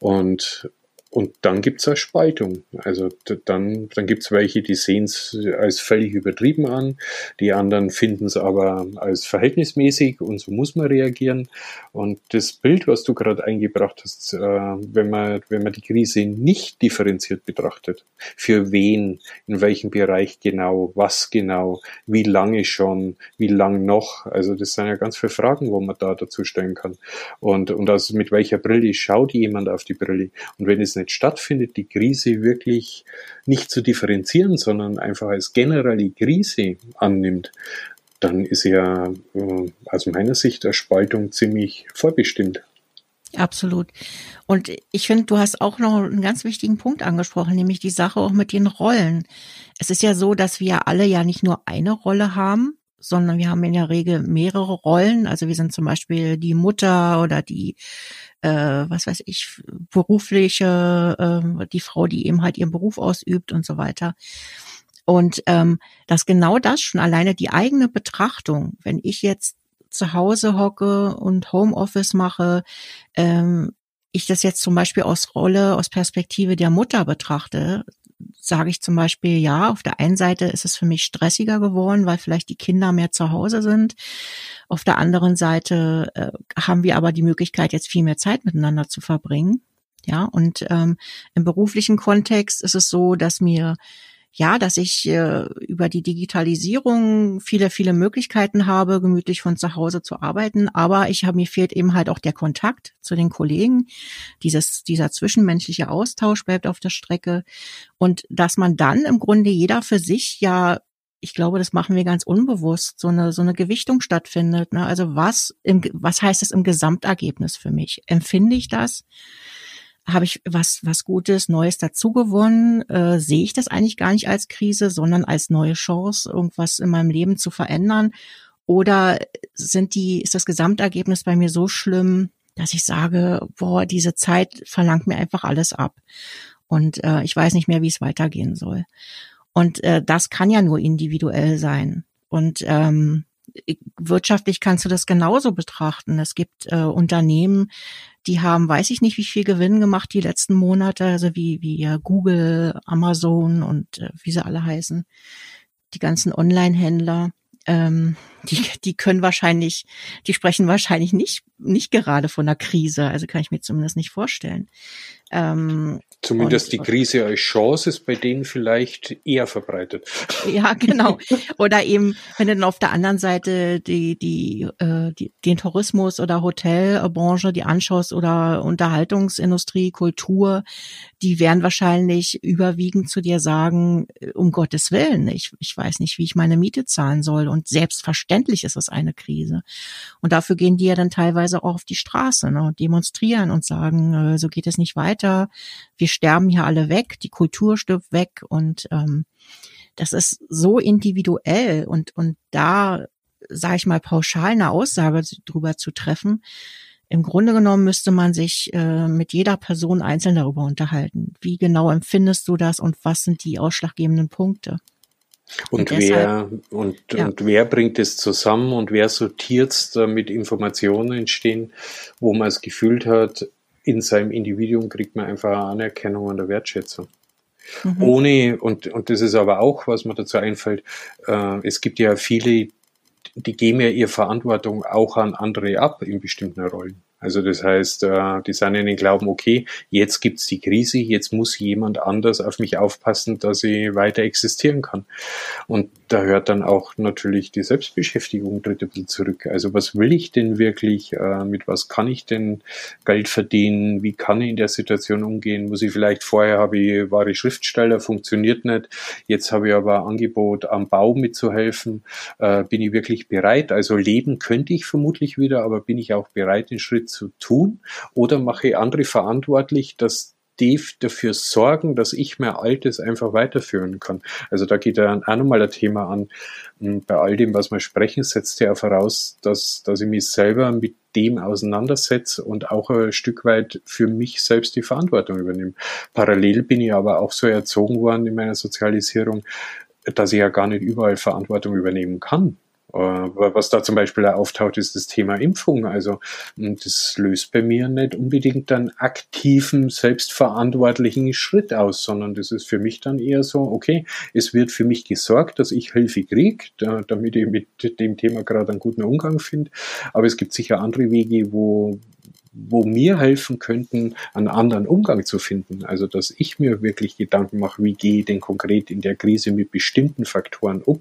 Und und dann gibt's eine Spaltung. Also dann, dann gibt's welche, die sehen es als völlig übertrieben an, die anderen finden es aber als verhältnismäßig und so muss man reagieren. Und das Bild, was du gerade eingebracht hast, äh, wenn, man, wenn man die Krise nicht differenziert betrachtet, für wen, in welchem Bereich genau, was genau, wie lange schon, wie lang noch, also das sind ja ganz viele Fragen, wo man da dazu stellen kann. Und, und also mit welcher Brille schaut jemand auf die Brille? Und wenn es nicht stattfindet, die Krise wirklich nicht zu differenzieren, sondern einfach als generelle Krise annimmt, dann ist ja äh, aus meiner Sicht der Spaltung ziemlich vorbestimmt. Absolut. Und ich finde, du hast auch noch einen ganz wichtigen Punkt angesprochen, nämlich die Sache auch mit den Rollen. Es ist ja so, dass wir alle ja nicht nur eine Rolle haben, sondern wir haben in der Regel mehrere Rollen. Also wir sind zum Beispiel die Mutter oder die, äh, was weiß ich, berufliche, äh, die Frau, die eben halt ihren Beruf ausübt und so weiter. Und ähm, dass genau das schon alleine die eigene Betrachtung, wenn ich jetzt zu Hause hocke und Homeoffice mache, ähm, ich das jetzt zum Beispiel aus Rolle, aus Perspektive der Mutter betrachte, sage ich zum Beispiel, ja, auf der einen Seite ist es für mich stressiger geworden, weil vielleicht die Kinder mehr zu Hause sind. Auf der anderen Seite äh, haben wir aber die Möglichkeit, jetzt viel mehr Zeit miteinander zu verbringen. Ja, und ähm, im beruflichen Kontext ist es so, dass mir ja, dass ich äh, über die Digitalisierung viele, viele Möglichkeiten habe, gemütlich von zu Hause zu arbeiten. Aber ich habe, mir fehlt eben halt auch der Kontakt zu den Kollegen. Dieses, dieser zwischenmenschliche Austausch bleibt auf der Strecke. Und dass man dann im Grunde jeder für sich ja ich glaube, das machen wir ganz unbewusst, so eine, so eine Gewichtung stattfindet. Ne? Also was, im, was heißt es im Gesamtergebnis für mich? Empfinde ich das? Habe ich was, was Gutes, Neues dazugewonnen? Äh, sehe ich das eigentlich gar nicht als Krise, sondern als neue Chance, irgendwas in meinem Leben zu verändern? Oder sind die, ist das Gesamtergebnis bei mir so schlimm, dass ich sage, boah, diese Zeit verlangt mir einfach alles ab. Und äh, ich weiß nicht mehr, wie es weitergehen soll. Und äh, das kann ja nur individuell sein. Und ähm, wirtschaftlich kannst du das genauso betrachten. Es gibt äh, Unternehmen, die haben, weiß ich nicht, wie viel Gewinn gemacht die letzten Monate, also wie, wie Google, Amazon und äh, wie sie alle heißen, die ganzen Online-Händler. Ähm, die, die können wahrscheinlich, die sprechen wahrscheinlich nicht, nicht gerade von einer Krise, also kann ich mir zumindest nicht vorstellen. Ähm, Zumindest und, die Krise als Chance ist bei denen vielleicht eher verbreitet. Ja, genau. Oder eben, wenn du dann auf der anderen Seite die, die, äh, die, den Tourismus oder Hotelbranche die anschaust oder Unterhaltungsindustrie, Kultur, die werden wahrscheinlich überwiegend zu dir sagen, äh, um Gottes Willen, ich, ich weiß nicht, wie ich meine Miete zahlen soll. Und selbstverständlich ist es eine Krise. Und dafür gehen die ja dann teilweise auch auf die Straße, ne, demonstrieren und sagen, äh, so geht es nicht weiter. Wir sterben hier alle weg, die Kultur stirbt weg und ähm, das ist so individuell und und da sage ich mal pauschal eine Aussage drüber zu treffen. Im Grunde genommen müsste man sich äh, mit jeder Person einzeln darüber unterhalten. Wie genau empfindest du das und was sind die ausschlaggebenden Punkte? Und, und wer und, ja. und wer bringt es zusammen und wer sortiert es, damit Informationen entstehen, wo man es gefühlt hat, in seinem Individuum kriegt man einfach Anerkennung und Wertschätzung. Mhm. Ohne, und, und das ist aber auch, was mir dazu einfällt, äh, es gibt ja viele, die geben ja ihre Verantwortung auch an andere ab in bestimmten Rollen. Also das heißt, äh, die sind in den Glauben, okay, jetzt gibt's die Krise, jetzt muss jemand anders auf mich aufpassen, dass ich weiter existieren kann. Und da hört dann auch natürlich die Selbstbeschäftigung tritt bisschen zurück. Also was will ich denn wirklich? Äh, mit was kann ich denn Geld verdienen? Wie kann ich in der Situation umgehen? Muss ich vielleicht vorher habe ich wahre Schriftsteller, funktioniert nicht. Jetzt habe ich aber ein Angebot, am Bau mitzuhelfen. Äh, bin ich wirklich bereit? Also leben könnte ich vermutlich wieder, aber bin ich auch bereit, den Schritt zu tun? Oder mache ich andere verantwortlich, dass die dafür sorgen, dass ich mein Altes einfach weiterführen kann. Also da geht ja auch nochmal ein Thema an. Hm, bei all dem, was wir sprechen, setzt ja voraus, dass, dass ich mich selber mit dem auseinandersetze und auch ein Stück weit für mich selbst die Verantwortung übernehme. Parallel bin ich aber auch so erzogen worden in meiner Sozialisierung, dass ich ja gar nicht überall Verantwortung übernehmen kann. Äh, was da zum Beispiel auftaucht, ist das Thema Impfung. Also das löst bei mir nicht unbedingt einen aktiven, selbstverantwortlichen Schritt aus, sondern das ist für mich dann eher so, okay, es wird für mich gesorgt, dass ich Hilfe kriege, damit ich mit dem Thema gerade einen guten Umgang finde. Aber es gibt sicher andere Wege, wo, wo mir helfen könnten, einen anderen Umgang zu finden. Also, dass ich mir wirklich Gedanken mache, wie gehe ich denn konkret in der Krise mit bestimmten Faktoren um.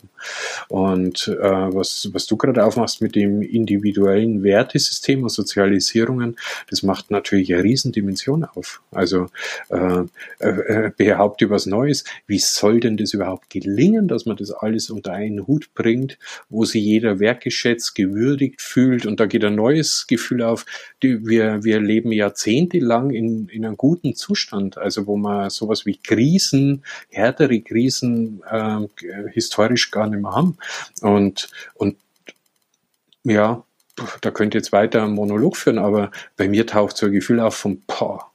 Und äh, was, was du gerade aufmachst mit dem individuellen Wertesystem und Sozialisierungen, das macht natürlich eine Riesendimension auf. Also äh, äh, behaupte was Neues. Wie soll denn das überhaupt gelingen, dass man das alles unter einen Hut bringt, wo sich jeder wertgeschätzt, gewürdigt fühlt und da geht ein neues Gefühl auf, die, wir wir, wir leben jahrzehntelang in, in einem guten Zustand, also wo man sowas wie Krisen, härtere Krisen äh, historisch gar nicht mehr haben. Und, und ja, da könnte jetzt weiter einen Monolog führen, aber bei mir taucht so ein Gefühl auf von, boah,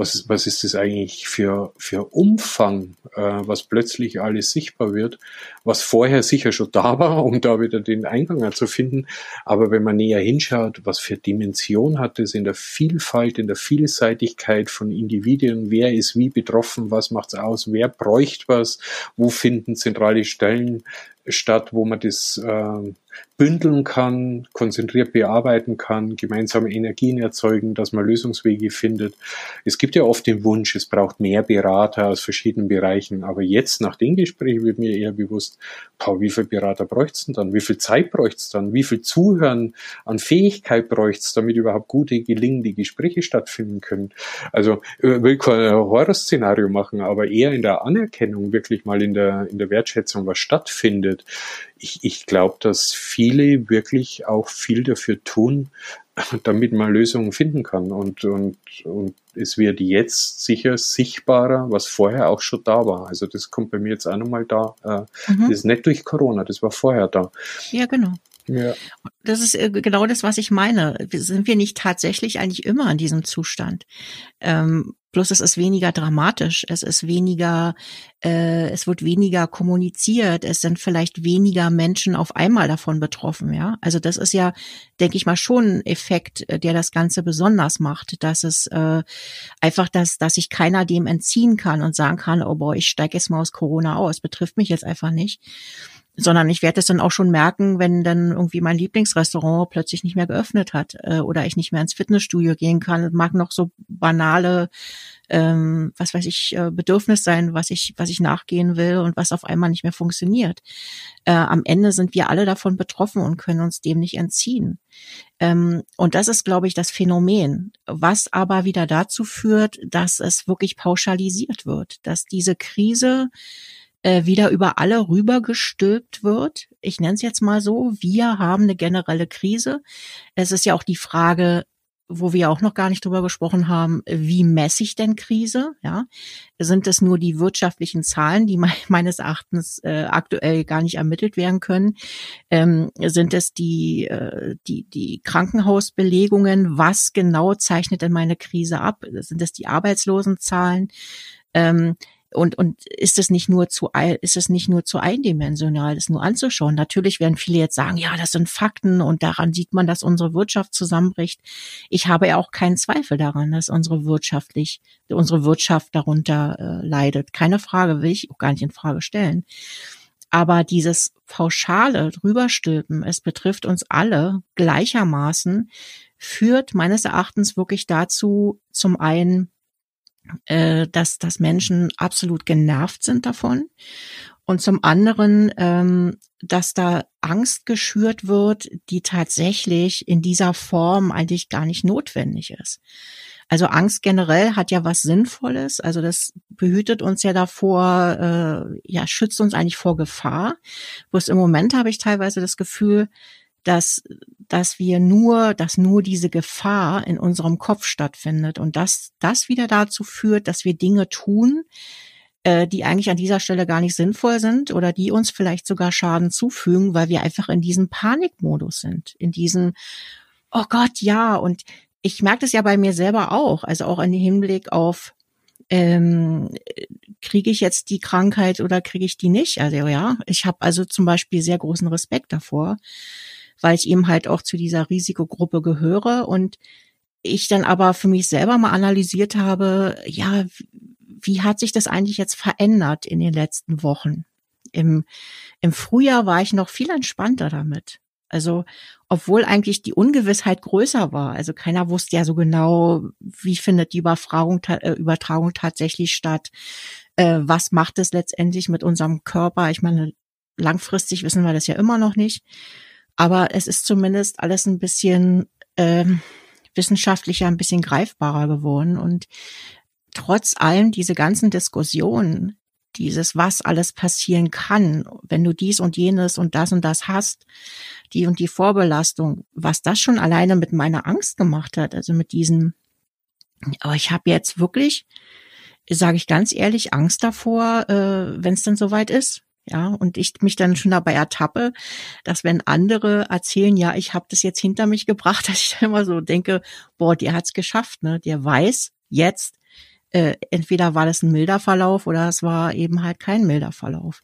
was, was ist das eigentlich für, für Umfang, äh, was plötzlich alles sichtbar wird, was vorher sicher schon da war, um da wieder den Eingang zu finden. Aber wenn man näher hinschaut, was für Dimension hat es in der Vielfalt, in der Vielseitigkeit von Individuen, wer ist wie betroffen, was macht's aus, wer bräucht was, wo finden zentrale Stellen statt, wo man das äh, bündeln kann, konzentriert bearbeiten kann, gemeinsame Energien erzeugen, dass man Lösungswege findet. Es gibt ja oft den Wunsch, es braucht mehr Berater aus verschiedenen Bereichen, aber jetzt nach dem Gespräch wird mir eher bewusst, boah, wie viel Berater bräuchte es denn dann? Wie viel Zeit bräuchte es dann? Wie viel Zuhören an Fähigkeit bräuchte es, damit überhaupt gute, gelingende Gespräche stattfinden können? Also äh, will kein Horrorszenario machen, aber eher in der Anerkennung, wirklich mal in der, in der Wertschätzung, was stattfindet ich, ich glaube, dass viele wirklich auch viel dafür tun, damit man Lösungen finden kann. Und, und, und es wird jetzt sicher sichtbarer, was vorher auch schon da war. Also das kommt bei mir jetzt auch nochmal da. Äh, mhm. Das ist nicht durch Corona, das war vorher da. Ja, genau. Ja. Das ist äh, genau das, was ich meine. Sind wir nicht tatsächlich eigentlich immer in diesem Zustand? Ähm, bloß es ist weniger dramatisch, es ist weniger, äh, es wird weniger kommuniziert, es sind vielleicht weniger Menschen auf einmal davon betroffen, ja. Also das ist ja, denke ich mal, schon ein Effekt, äh, der das Ganze besonders macht, dass es äh, einfach, dass, dass sich keiner dem entziehen kann und sagen kann, oh boy, ich steige jetzt mal aus Corona aus, betrifft mich jetzt einfach nicht sondern ich werde es dann auch schon merken, wenn dann irgendwie mein Lieblingsrestaurant plötzlich nicht mehr geöffnet hat äh, oder ich nicht mehr ins Fitnessstudio gehen kann. Das mag noch so banale, ähm, was weiß ich, äh, Bedürfnis sein, was ich, was ich nachgehen will und was auf einmal nicht mehr funktioniert. Äh, am Ende sind wir alle davon betroffen und können uns dem nicht entziehen. Ähm, und das ist, glaube ich, das Phänomen, was aber wieder dazu führt, dass es wirklich pauschalisiert wird, dass diese Krise äh, wieder über alle rübergestülpt wird. Ich nenne es jetzt mal so. Wir haben eine generelle Krise. Es ist ja auch die Frage, wo wir auch noch gar nicht drüber gesprochen haben, wie messe ich denn Krise? Ja, sind es nur die wirtschaftlichen Zahlen, die me meines Erachtens äh, aktuell gar nicht ermittelt werden können? Ähm, sind es die äh, die die Krankenhausbelegungen? Was genau zeichnet denn meine Krise ab? Sind es die Arbeitslosenzahlen? Ähm, und, und ist es nicht nur zu, ist es nicht nur zu eindimensional, das nur anzuschauen? Natürlich werden viele jetzt sagen, ja, das sind Fakten und daran sieht man, dass unsere Wirtschaft zusammenbricht. Ich habe ja auch keinen Zweifel daran, dass unsere wirtschaftlich, unsere Wirtschaft darunter äh, leidet. Keine Frage will ich auch gar nicht in Frage stellen. Aber dieses pauschale drüberstülpen, es betrifft uns alle gleichermaßen, führt meines Erachtens wirklich dazu, zum einen, äh, dass, dass Menschen absolut genervt sind davon. Und zum anderen, ähm, dass da Angst geschürt wird, die tatsächlich in dieser Form eigentlich gar nicht notwendig ist. Also Angst generell hat ja was Sinnvolles. Also das behütet uns ja davor, äh, ja, schützt uns eigentlich vor Gefahr. Bloß im Moment habe ich teilweise das Gefühl, dass, dass wir nur, dass nur diese Gefahr in unserem Kopf stattfindet und dass das wieder dazu führt, dass wir Dinge tun, äh, die eigentlich an dieser Stelle gar nicht sinnvoll sind oder die uns vielleicht sogar Schaden zufügen, weil wir einfach in diesem Panikmodus sind, in diesem, oh Gott, ja, und ich merke das ja bei mir selber auch, also auch in Hinblick auf ähm, kriege ich jetzt die Krankheit oder kriege ich die nicht? Also ja, ich habe also zum Beispiel sehr großen Respekt davor, weil ich eben halt auch zu dieser Risikogruppe gehöre und ich dann aber für mich selber mal analysiert habe, ja, wie hat sich das eigentlich jetzt verändert in den letzten Wochen? Im, im Frühjahr war ich noch viel entspannter damit. Also, obwohl eigentlich die Ungewissheit größer war. Also keiner wusste ja so genau, wie findet die Übertragung, äh, Übertragung tatsächlich statt. Äh, was macht es letztendlich mit unserem Körper? Ich meine, langfristig wissen wir das ja immer noch nicht. Aber es ist zumindest alles ein bisschen äh, wissenschaftlicher, ein bisschen greifbarer geworden. Und trotz allem diese ganzen Diskussionen, dieses, was alles passieren kann, wenn du dies und jenes und das und das hast, die und die Vorbelastung, was das schon alleine mit meiner Angst gemacht hat, also mit diesem, aber ich habe jetzt wirklich, sage ich ganz ehrlich, Angst davor, äh, wenn es dann soweit ist. Ja, und ich mich dann schon dabei ertappe, dass wenn andere erzählen, ja, ich habe das jetzt hinter mich gebracht, dass ich dann immer so denke, boah, der hat's geschafft, ne? Der weiß jetzt, äh, entweder war das ein milder Verlauf oder es war eben halt kein milder Verlauf.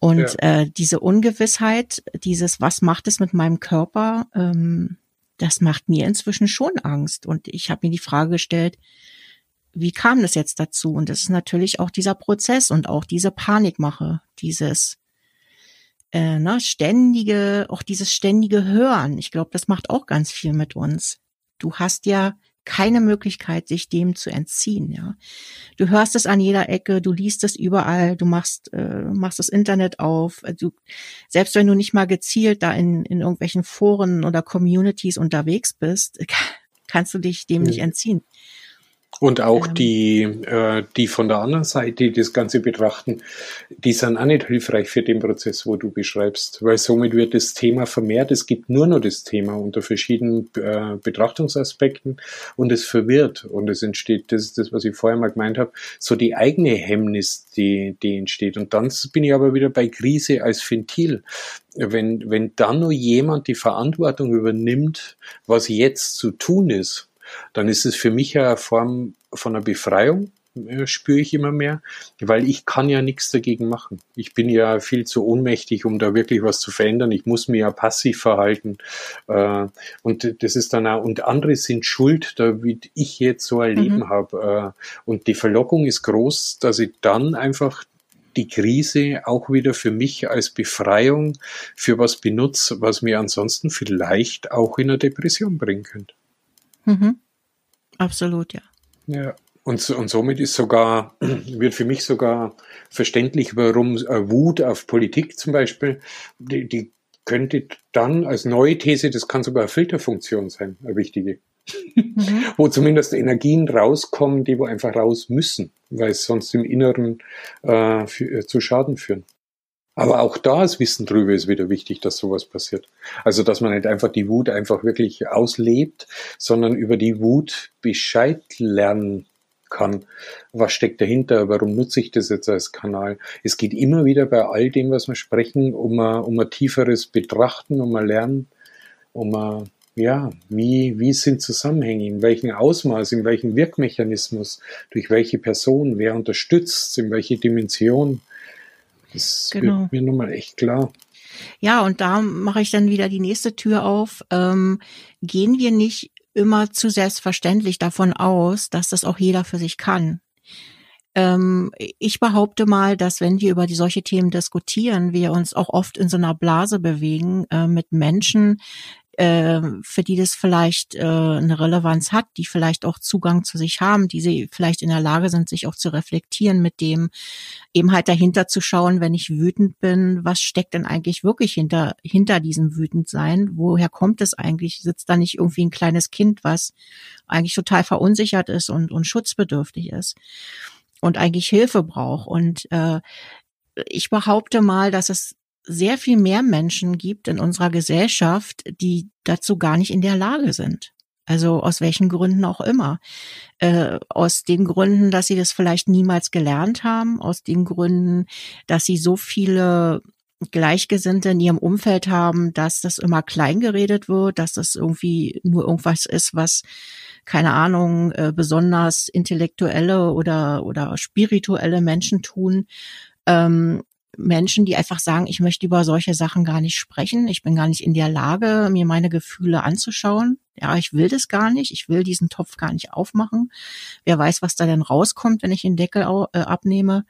Und ja. äh, diese Ungewissheit, dieses, was macht es mit meinem Körper, ähm, das macht mir inzwischen schon Angst. Und ich habe mir die Frage gestellt, wie kam das jetzt dazu? Und das ist natürlich auch dieser Prozess und auch diese Panikmache, dieses äh, ne, ständige, auch dieses ständige Hören. Ich glaube, das macht auch ganz viel mit uns. Du hast ja keine Möglichkeit, sich dem zu entziehen. Ja, du hörst es an jeder Ecke, du liest es überall, du machst äh, machst das Internet auf. Äh, du, selbst wenn du nicht mal gezielt da in in irgendwelchen Foren oder Communities unterwegs bist, kannst du dich dem ja. nicht entziehen. Und auch ähm. die, äh, die von der anderen Seite, die das Ganze betrachten, die sind auch nicht hilfreich für den Prozess, wo du beschreibst, weil somit wird das Thema vermehrt. Es gibt nur noch das Thema unter verschiedenen äh, Betrachtungsaspekten und es verwirrt und es entsteht, das ist das, was ich vorher mal gemeint habe, so die eigene Hemmnis, die, die entsteht. Und dann bin ich aber wieder bei Krise als Ventil. Wenn, wenn dann nur jemand die Verantwortung übernimmt, was jetzt zu tun ist, dann ist es für mich eine Form von einer Befreiung, äh, spüre ich immer mehr, weil ich kann ja nichts dagegen machen. Ich bin ja viel zu ohnmächtig, um da wirklich was zu verändern. Ich muss mir ja passiv verhalten. Äh, und das ist dann auch, und andere sind schuld, da wie ich jetzt so ein Leben mhm. habe. Äh, und die Verlockung ist groß, dass ich dann einfach die Krise auch wieder für mich als Befreiung für was benutze, was mir ansonsten vielleicht auch in eine Depression bringen könnte. Mhm. Absolut, ja. Ja. Und, und somit ist sogar, wird für mich sogar verständlich, warum äh, Wut auf Politik zum Beispiel, die, die könnte dann als neue These, das kann sogar eine Filterfunktion sein, eine wichtige. Mhm. wo zumindest Energien rauskommen, die wo einfach raus müssen, weil es sonst im Inneren äh, für, äh, zu Schaden führen. Aber auch da ist Wissen drüber ist wieder wichtig, dass sowas passiert. Also, dass man nicht einfach die Wut einfach wirklich auslebt, sondern über die Wut Bescheid lernen kann. Was steckt dahinter? Warum nutze ich das jetzt als Kanal? Es geht immer wieder bei all dem, was wir sprechen, um ein, um ein tieferes Betrachten, um ein Lernen, um ein, ja, wie, wie sind Zusammenhänge, in welchem Ausmaß, in welchem Wirkmechanismus, durch welche Person, wer unterstützt, in welche Dimension das genau. wird mir nun mal echt klar. Ja, und da mache ich dann wieder die nächste Tür auf. Ähm, gehen wir nicht immer zu selbstverständlich davon aus, dass das auch jeder für sich kann. Ähm, ich behaupte mal, dass wenn wir über die solche Themen diskutieren, wir uns auch oft in so einer Blase bewegen äh, mit Menschen, äh, für die das vielleicht äh, eine Relevanz hat, die vielleicht auch Zugang zu sich haben, die sie vielleicht in der Lage sind, sich auch zu reflektieren mit dem, eben halt dahinter zu schauen, wenn ich wütend bin, was steckt denn eigentlich wirklich hinter, hinter diesem Wütendsein? Woher kommt es eigentlich? Sitzt da nicht irgendwie ein kleines Kind, was eigentlich total verunsichert ist und, und schutzbedürftig ist und eigentlich Hilfe braucht? Und äh, ich behaupte mal, dass es sehr viel mehr Menschen gibt in unserer Gesellschaft, die dazu gar nicht in der Lage sind. Also aus welchen Gründen auch immer. Äh, aus den Gründen, dass sie das vielleicht niemals gelernt haben, aus den Gründen, dass sie so viele Gleichgesinnte in ihrem Umfeld haben, dass das immer klein geredet wird, dass das irgendwie nur irgendwas ist, was keine Ahnung, äh, besonders intellektuelle oder, oder spirituelle Menschen tun. Ähm, Menschen, die einfach sagen, ich möchte über solche Sachen gar nicht sprechen, ich bin gar nicht in der Lage, mir meine Gefühle anzuschauen. Ja, ich will das gar nicht, ich will diesen Topf gar nicht aufmachen. Wer weiß, was da denn rauskommt, wenn ich den Deckel äh, abnehme.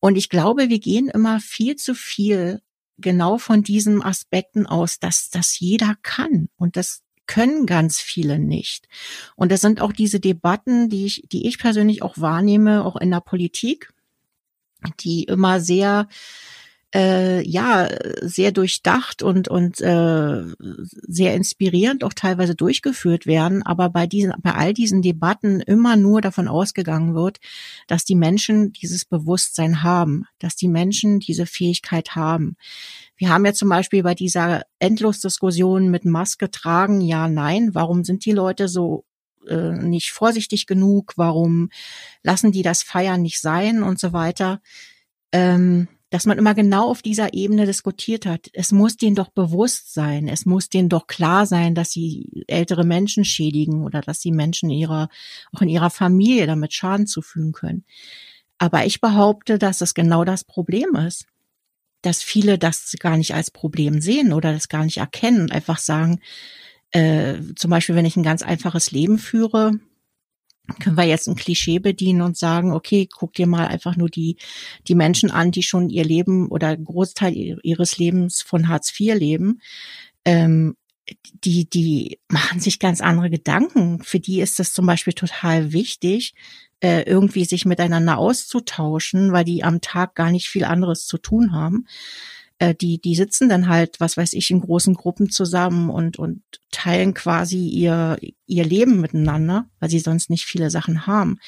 Und ich glaube, wir gehen immer viel zu viel genau von diesen Aspekten aus, dass das jeder kann. Und das können ganz viele nicht. Und das sind auch diese Debatten, die ich, die ich persönlich auch wahrnehme, auch in der Politik, die immer sehr äh, ja sehr durchdacht und und äh, sehr inspirierend auch teilweise durchgeführt werden, aber bei diesen bei all diesen Debatten immer nur davon ausgegangen wird, dass die Menschen dieses Bewusstsein haben, dass die Menschen diese Fähigkeit haben. Wir haben ja zum Beispiel bei dieser Endlosdiskussion mit Maske tragen, ja, nein, warum sind die Leute so äh, nicht vorsichtig genug, warum lassen die das Feiern nicht sein und so weiter. Ähm, dass man immer genau auf dieser Ebene diskutiert hat. Es muss denen doch bewusst sein, es muss denen doch klar sein, dass sie ältere Menschen schädigen oder dass sie Menschen ihrer, auch in ihrer Familie damit Schaden zufügen können. Aber ich behaupte, dass es genau das Problem ist. Dass viele das gar nicht als Problem sehen oder das gar nicht erkennen und einfach sagen, äh, zum Beispiel, wenn ich ein ganz einfaches Leben führe, können wir jetzt ein Klischee bedienen und sagen, okay, guck dir mal einfach nur die, die Menschen an, die schon ihr Leben oder Großteil ihres Lebens von Hartz IV leben. Ähm, die, die machen sich ganz andere Gedanken. Für die ist das zum Beispiel total wichtig, äh, irgendwie sich miteinander auszutauschen, weil die am Tag gar nicht viel anderes zu tun haben äh, die, die sitzen dann halt, was weiß ich, in großen Gruppen zusammen und, und teilen quasi ihr, ihr Leben miteinander, weil sie sonst nicht viele Sachen haben.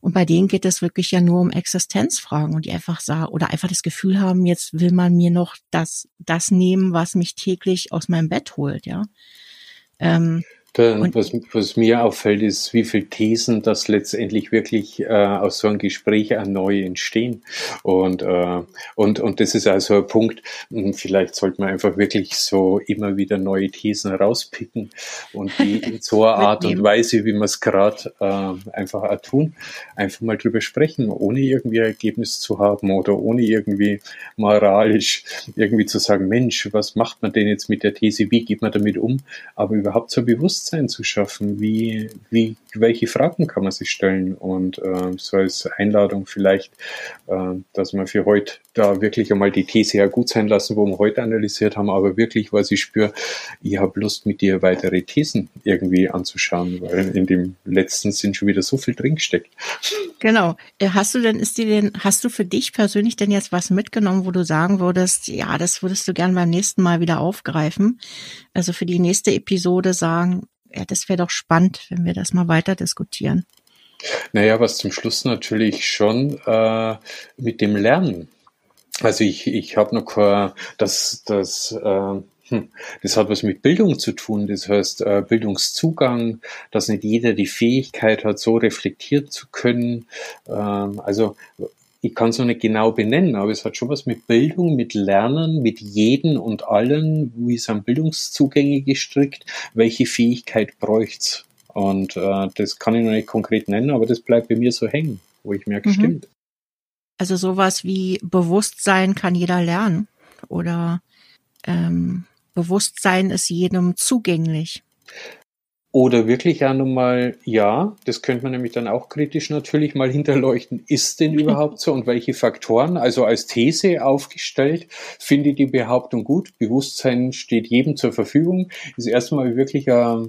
Und bei denen geht es wirklich ja nur um Existenzfragen und die einfach sagen oder einfach das Gefühl haben, jetzt will man mir noch das, das nehmen, was mich täglich aus meinem Bett holt, ja. Ähm, da, was, was, mir auffällt, ist, wie viele Thesen das letztendlich wirklich äh, aus so einem Gespräch neu entstehen. Und, äh, und, und das ist also ein Punkt, hm, vielleicht sollte man einfach wirklich so immer wieder neue Thesen rauspicken und die in so einer Art und Weise, wie wir es gerade äh, einfach auch tun, einfach mal drüber sprechen, ohne irgendwie ein Ergebnis zu haben oder ohne irgendwie moralisch irgendwie zu sagen, Mensch, was macht man denn jetzt mit der These, wie geht man damit um, aber überhaupt so bewusst Bewusstsein zu schaffen, wie, wie, welche Fragen kann man sich stellen und äh, so als Einladung vielleicht, äh, dass man für heute da wirklich einmal die These ja gut sein lassen, wo wir heute analysiert haben, aber wirklich, was ich spüre, ich habe Lust mit dir weitere Thesen irgendwie anzuschauen, weil in dem letzten sind schon wieder so viel drin gesteckt. Genau. Äh, hast du denn, ist dir denn, hast du für dich persönlich denn jetzt was mitgenommen, wo du sagen würdest, ja, das würdest du gern beim nächsten Mal wieder aufgreifen? Also für die nächste Episode sagen, ja, das wäre doch spannend, wenn wir das mal weiter diskutieren. Naja, was zum Schluss natürlich schon äh, mit dem Lernen. Also ich, ich habe noch kein, das, das, äh, hm, das hat was mit Bildung zu tun. Das heißt äh, Bildungszugang, dass nicht jeder die Fähigkeit hat, so reflektiert zu können. Ähm, also ich kann es noch nicht genau benennen, aber es hat schon was mit Bildung, mit Lernen, mit jeden und allen, wie sind Bildungszugänge gestrickt, welche Fähigkeit bräucht's. Und äh, das kann ich noch nicht konkret nennen, aber das bleibt bei mir so hängen, wo ich merke, mhm. stimmt. Also sowas wie Bewusstsein kann jeder lernen oder ähm, Bewusstsein ist jedem zugänglich. Oder wirklich auch nochmal, ja, das könnte man nämlich dann auch kritisch natürlich mal hinterleuchten. Ist denn überhaupt so und welche Faktoren? Also als These aufgestellt, finde die Behauptung gut. Bewusstsein steht jedem zur Verfügung. Ist erstmal wirklich ein äh,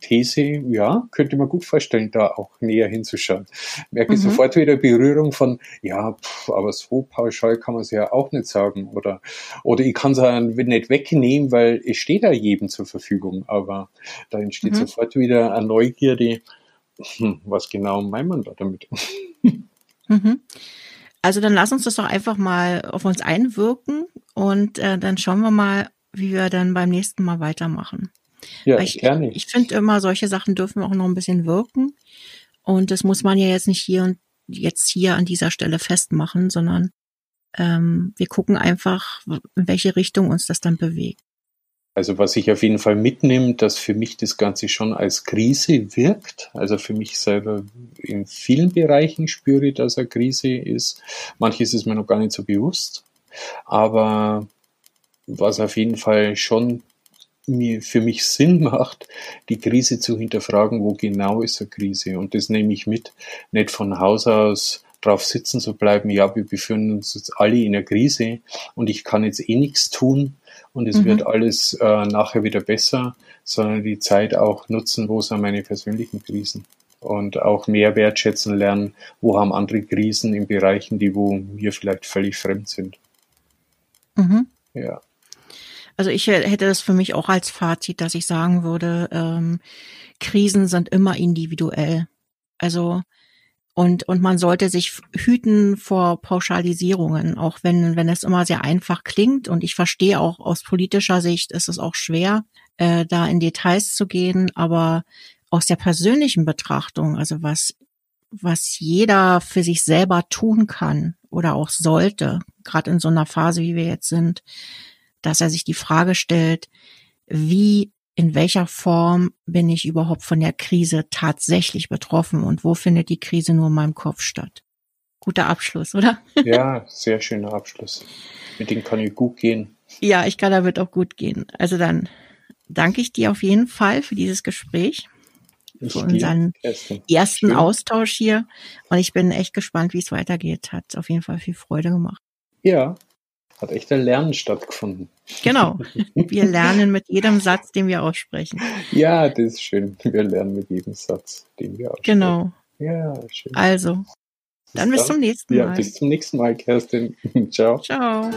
These, ja, könnte man gut vorstellen, da auch näher hinzuschauen. Merke mhm. sofort wieder Berührung von, ja, pff, aber so pauschal kann man es ja auch nicht sagen. Oder, oder ich kann es nicht wegnehmen, weil es steht ja jedem zur Verfügung. Aber da entsteht mhm. sofort wieder eine Neugierde, hm, was genau meint man da damit? Mhm. Also dann lass uns das doch einfach mal auf uns einwirken und äh, dann schauen wir mal, wie wir dann beim nächsten Mal weitermachen. Ja, ich, gerne. Ich, ich finde immer, solche Sachen dürfen auch noch ein bisschen wirken. Und das muss man ja jetzt nicht hier und jetzt hier an dieser Stelle festmachen, sondern ähm, wir gucken einfach, in welche Richtung uns das dann bewegt. Also was ich auf jeden Fall mitnehme, dass für mich das Ganze schon als Krise wirkt. Also für mich selber in vielen Bereichen spüre ich, dass eine Krise ist. Manches ist mir noch gar nicht so bewusst. Aber was auf jeden Fall schon für mich Sinn macht, die Krise zu hinterfragen, wo genau ist eine Krise. Und das nehme ich mit, nicht von Haus aus drauf sitzen zu bleiben, ja, wir befinden uns jetzt alle in einer Krise und ich kann jetzt eh nichts tun und es mhm. wird alles äh, nachher wieder besser, sondern die Zeit auch nutzen, wo sind meine persönlichen Krisen und auch mehr wertschätzen lernen, wo haben andere Krisen in Bereichen, die wo mir vielleicht völlig fremd sind. Mhm. Ja. Also ich hätte das für mich auch als Fazit, dass ich sagen würde, ähm, Krisen sind immer individuell. Also und, und man sollte sich hüten vor Pauschalisierungen, auch wenn, wenn es immer sehr einfach klingt. Und ich verstehe auch aus politischer Sicht ist es auch schwer, äh, da in Details zu gehen. Aber aus der persönlichen Betrachtung, also was, was jeder für sich selber tun kann oder auch sollte, gerade in so einer Phase, wie wir jetzt sind, dass er sich die Frage stellt, wie in welcher Form bin ich überhaupt von der Krise tatsächlich betroffen und wo findet die Krise nur in meinem Kopf statt? Guter Abschluss, oder? Ja, sehr schöner Abschluss. Mit dem kann ich gut gehen. Ja, ich kann damit auch gut gehen. Also dann danke ich dir auf jeden Fall für dieses Gespräch, ich für unseren ersten Schön. Austausch hier. Und ich bin echt gespannt, wie es weitergeht. Hat auf jeden Fall viel Freude gemacht. Ja, hat echt ein Lernen stattgefunden. Genau. Wir lernen mit jedem Satz, den wir aussprechen. Ja, das ist schön. Wir lernen mit jedem Satz, den wir aussprechen. Genau. Ja, schön. Also, dann bis, bis zum nächsten Mal. Ja, bis zum nächsten Mal, Kerstin. Ciao. Ciao.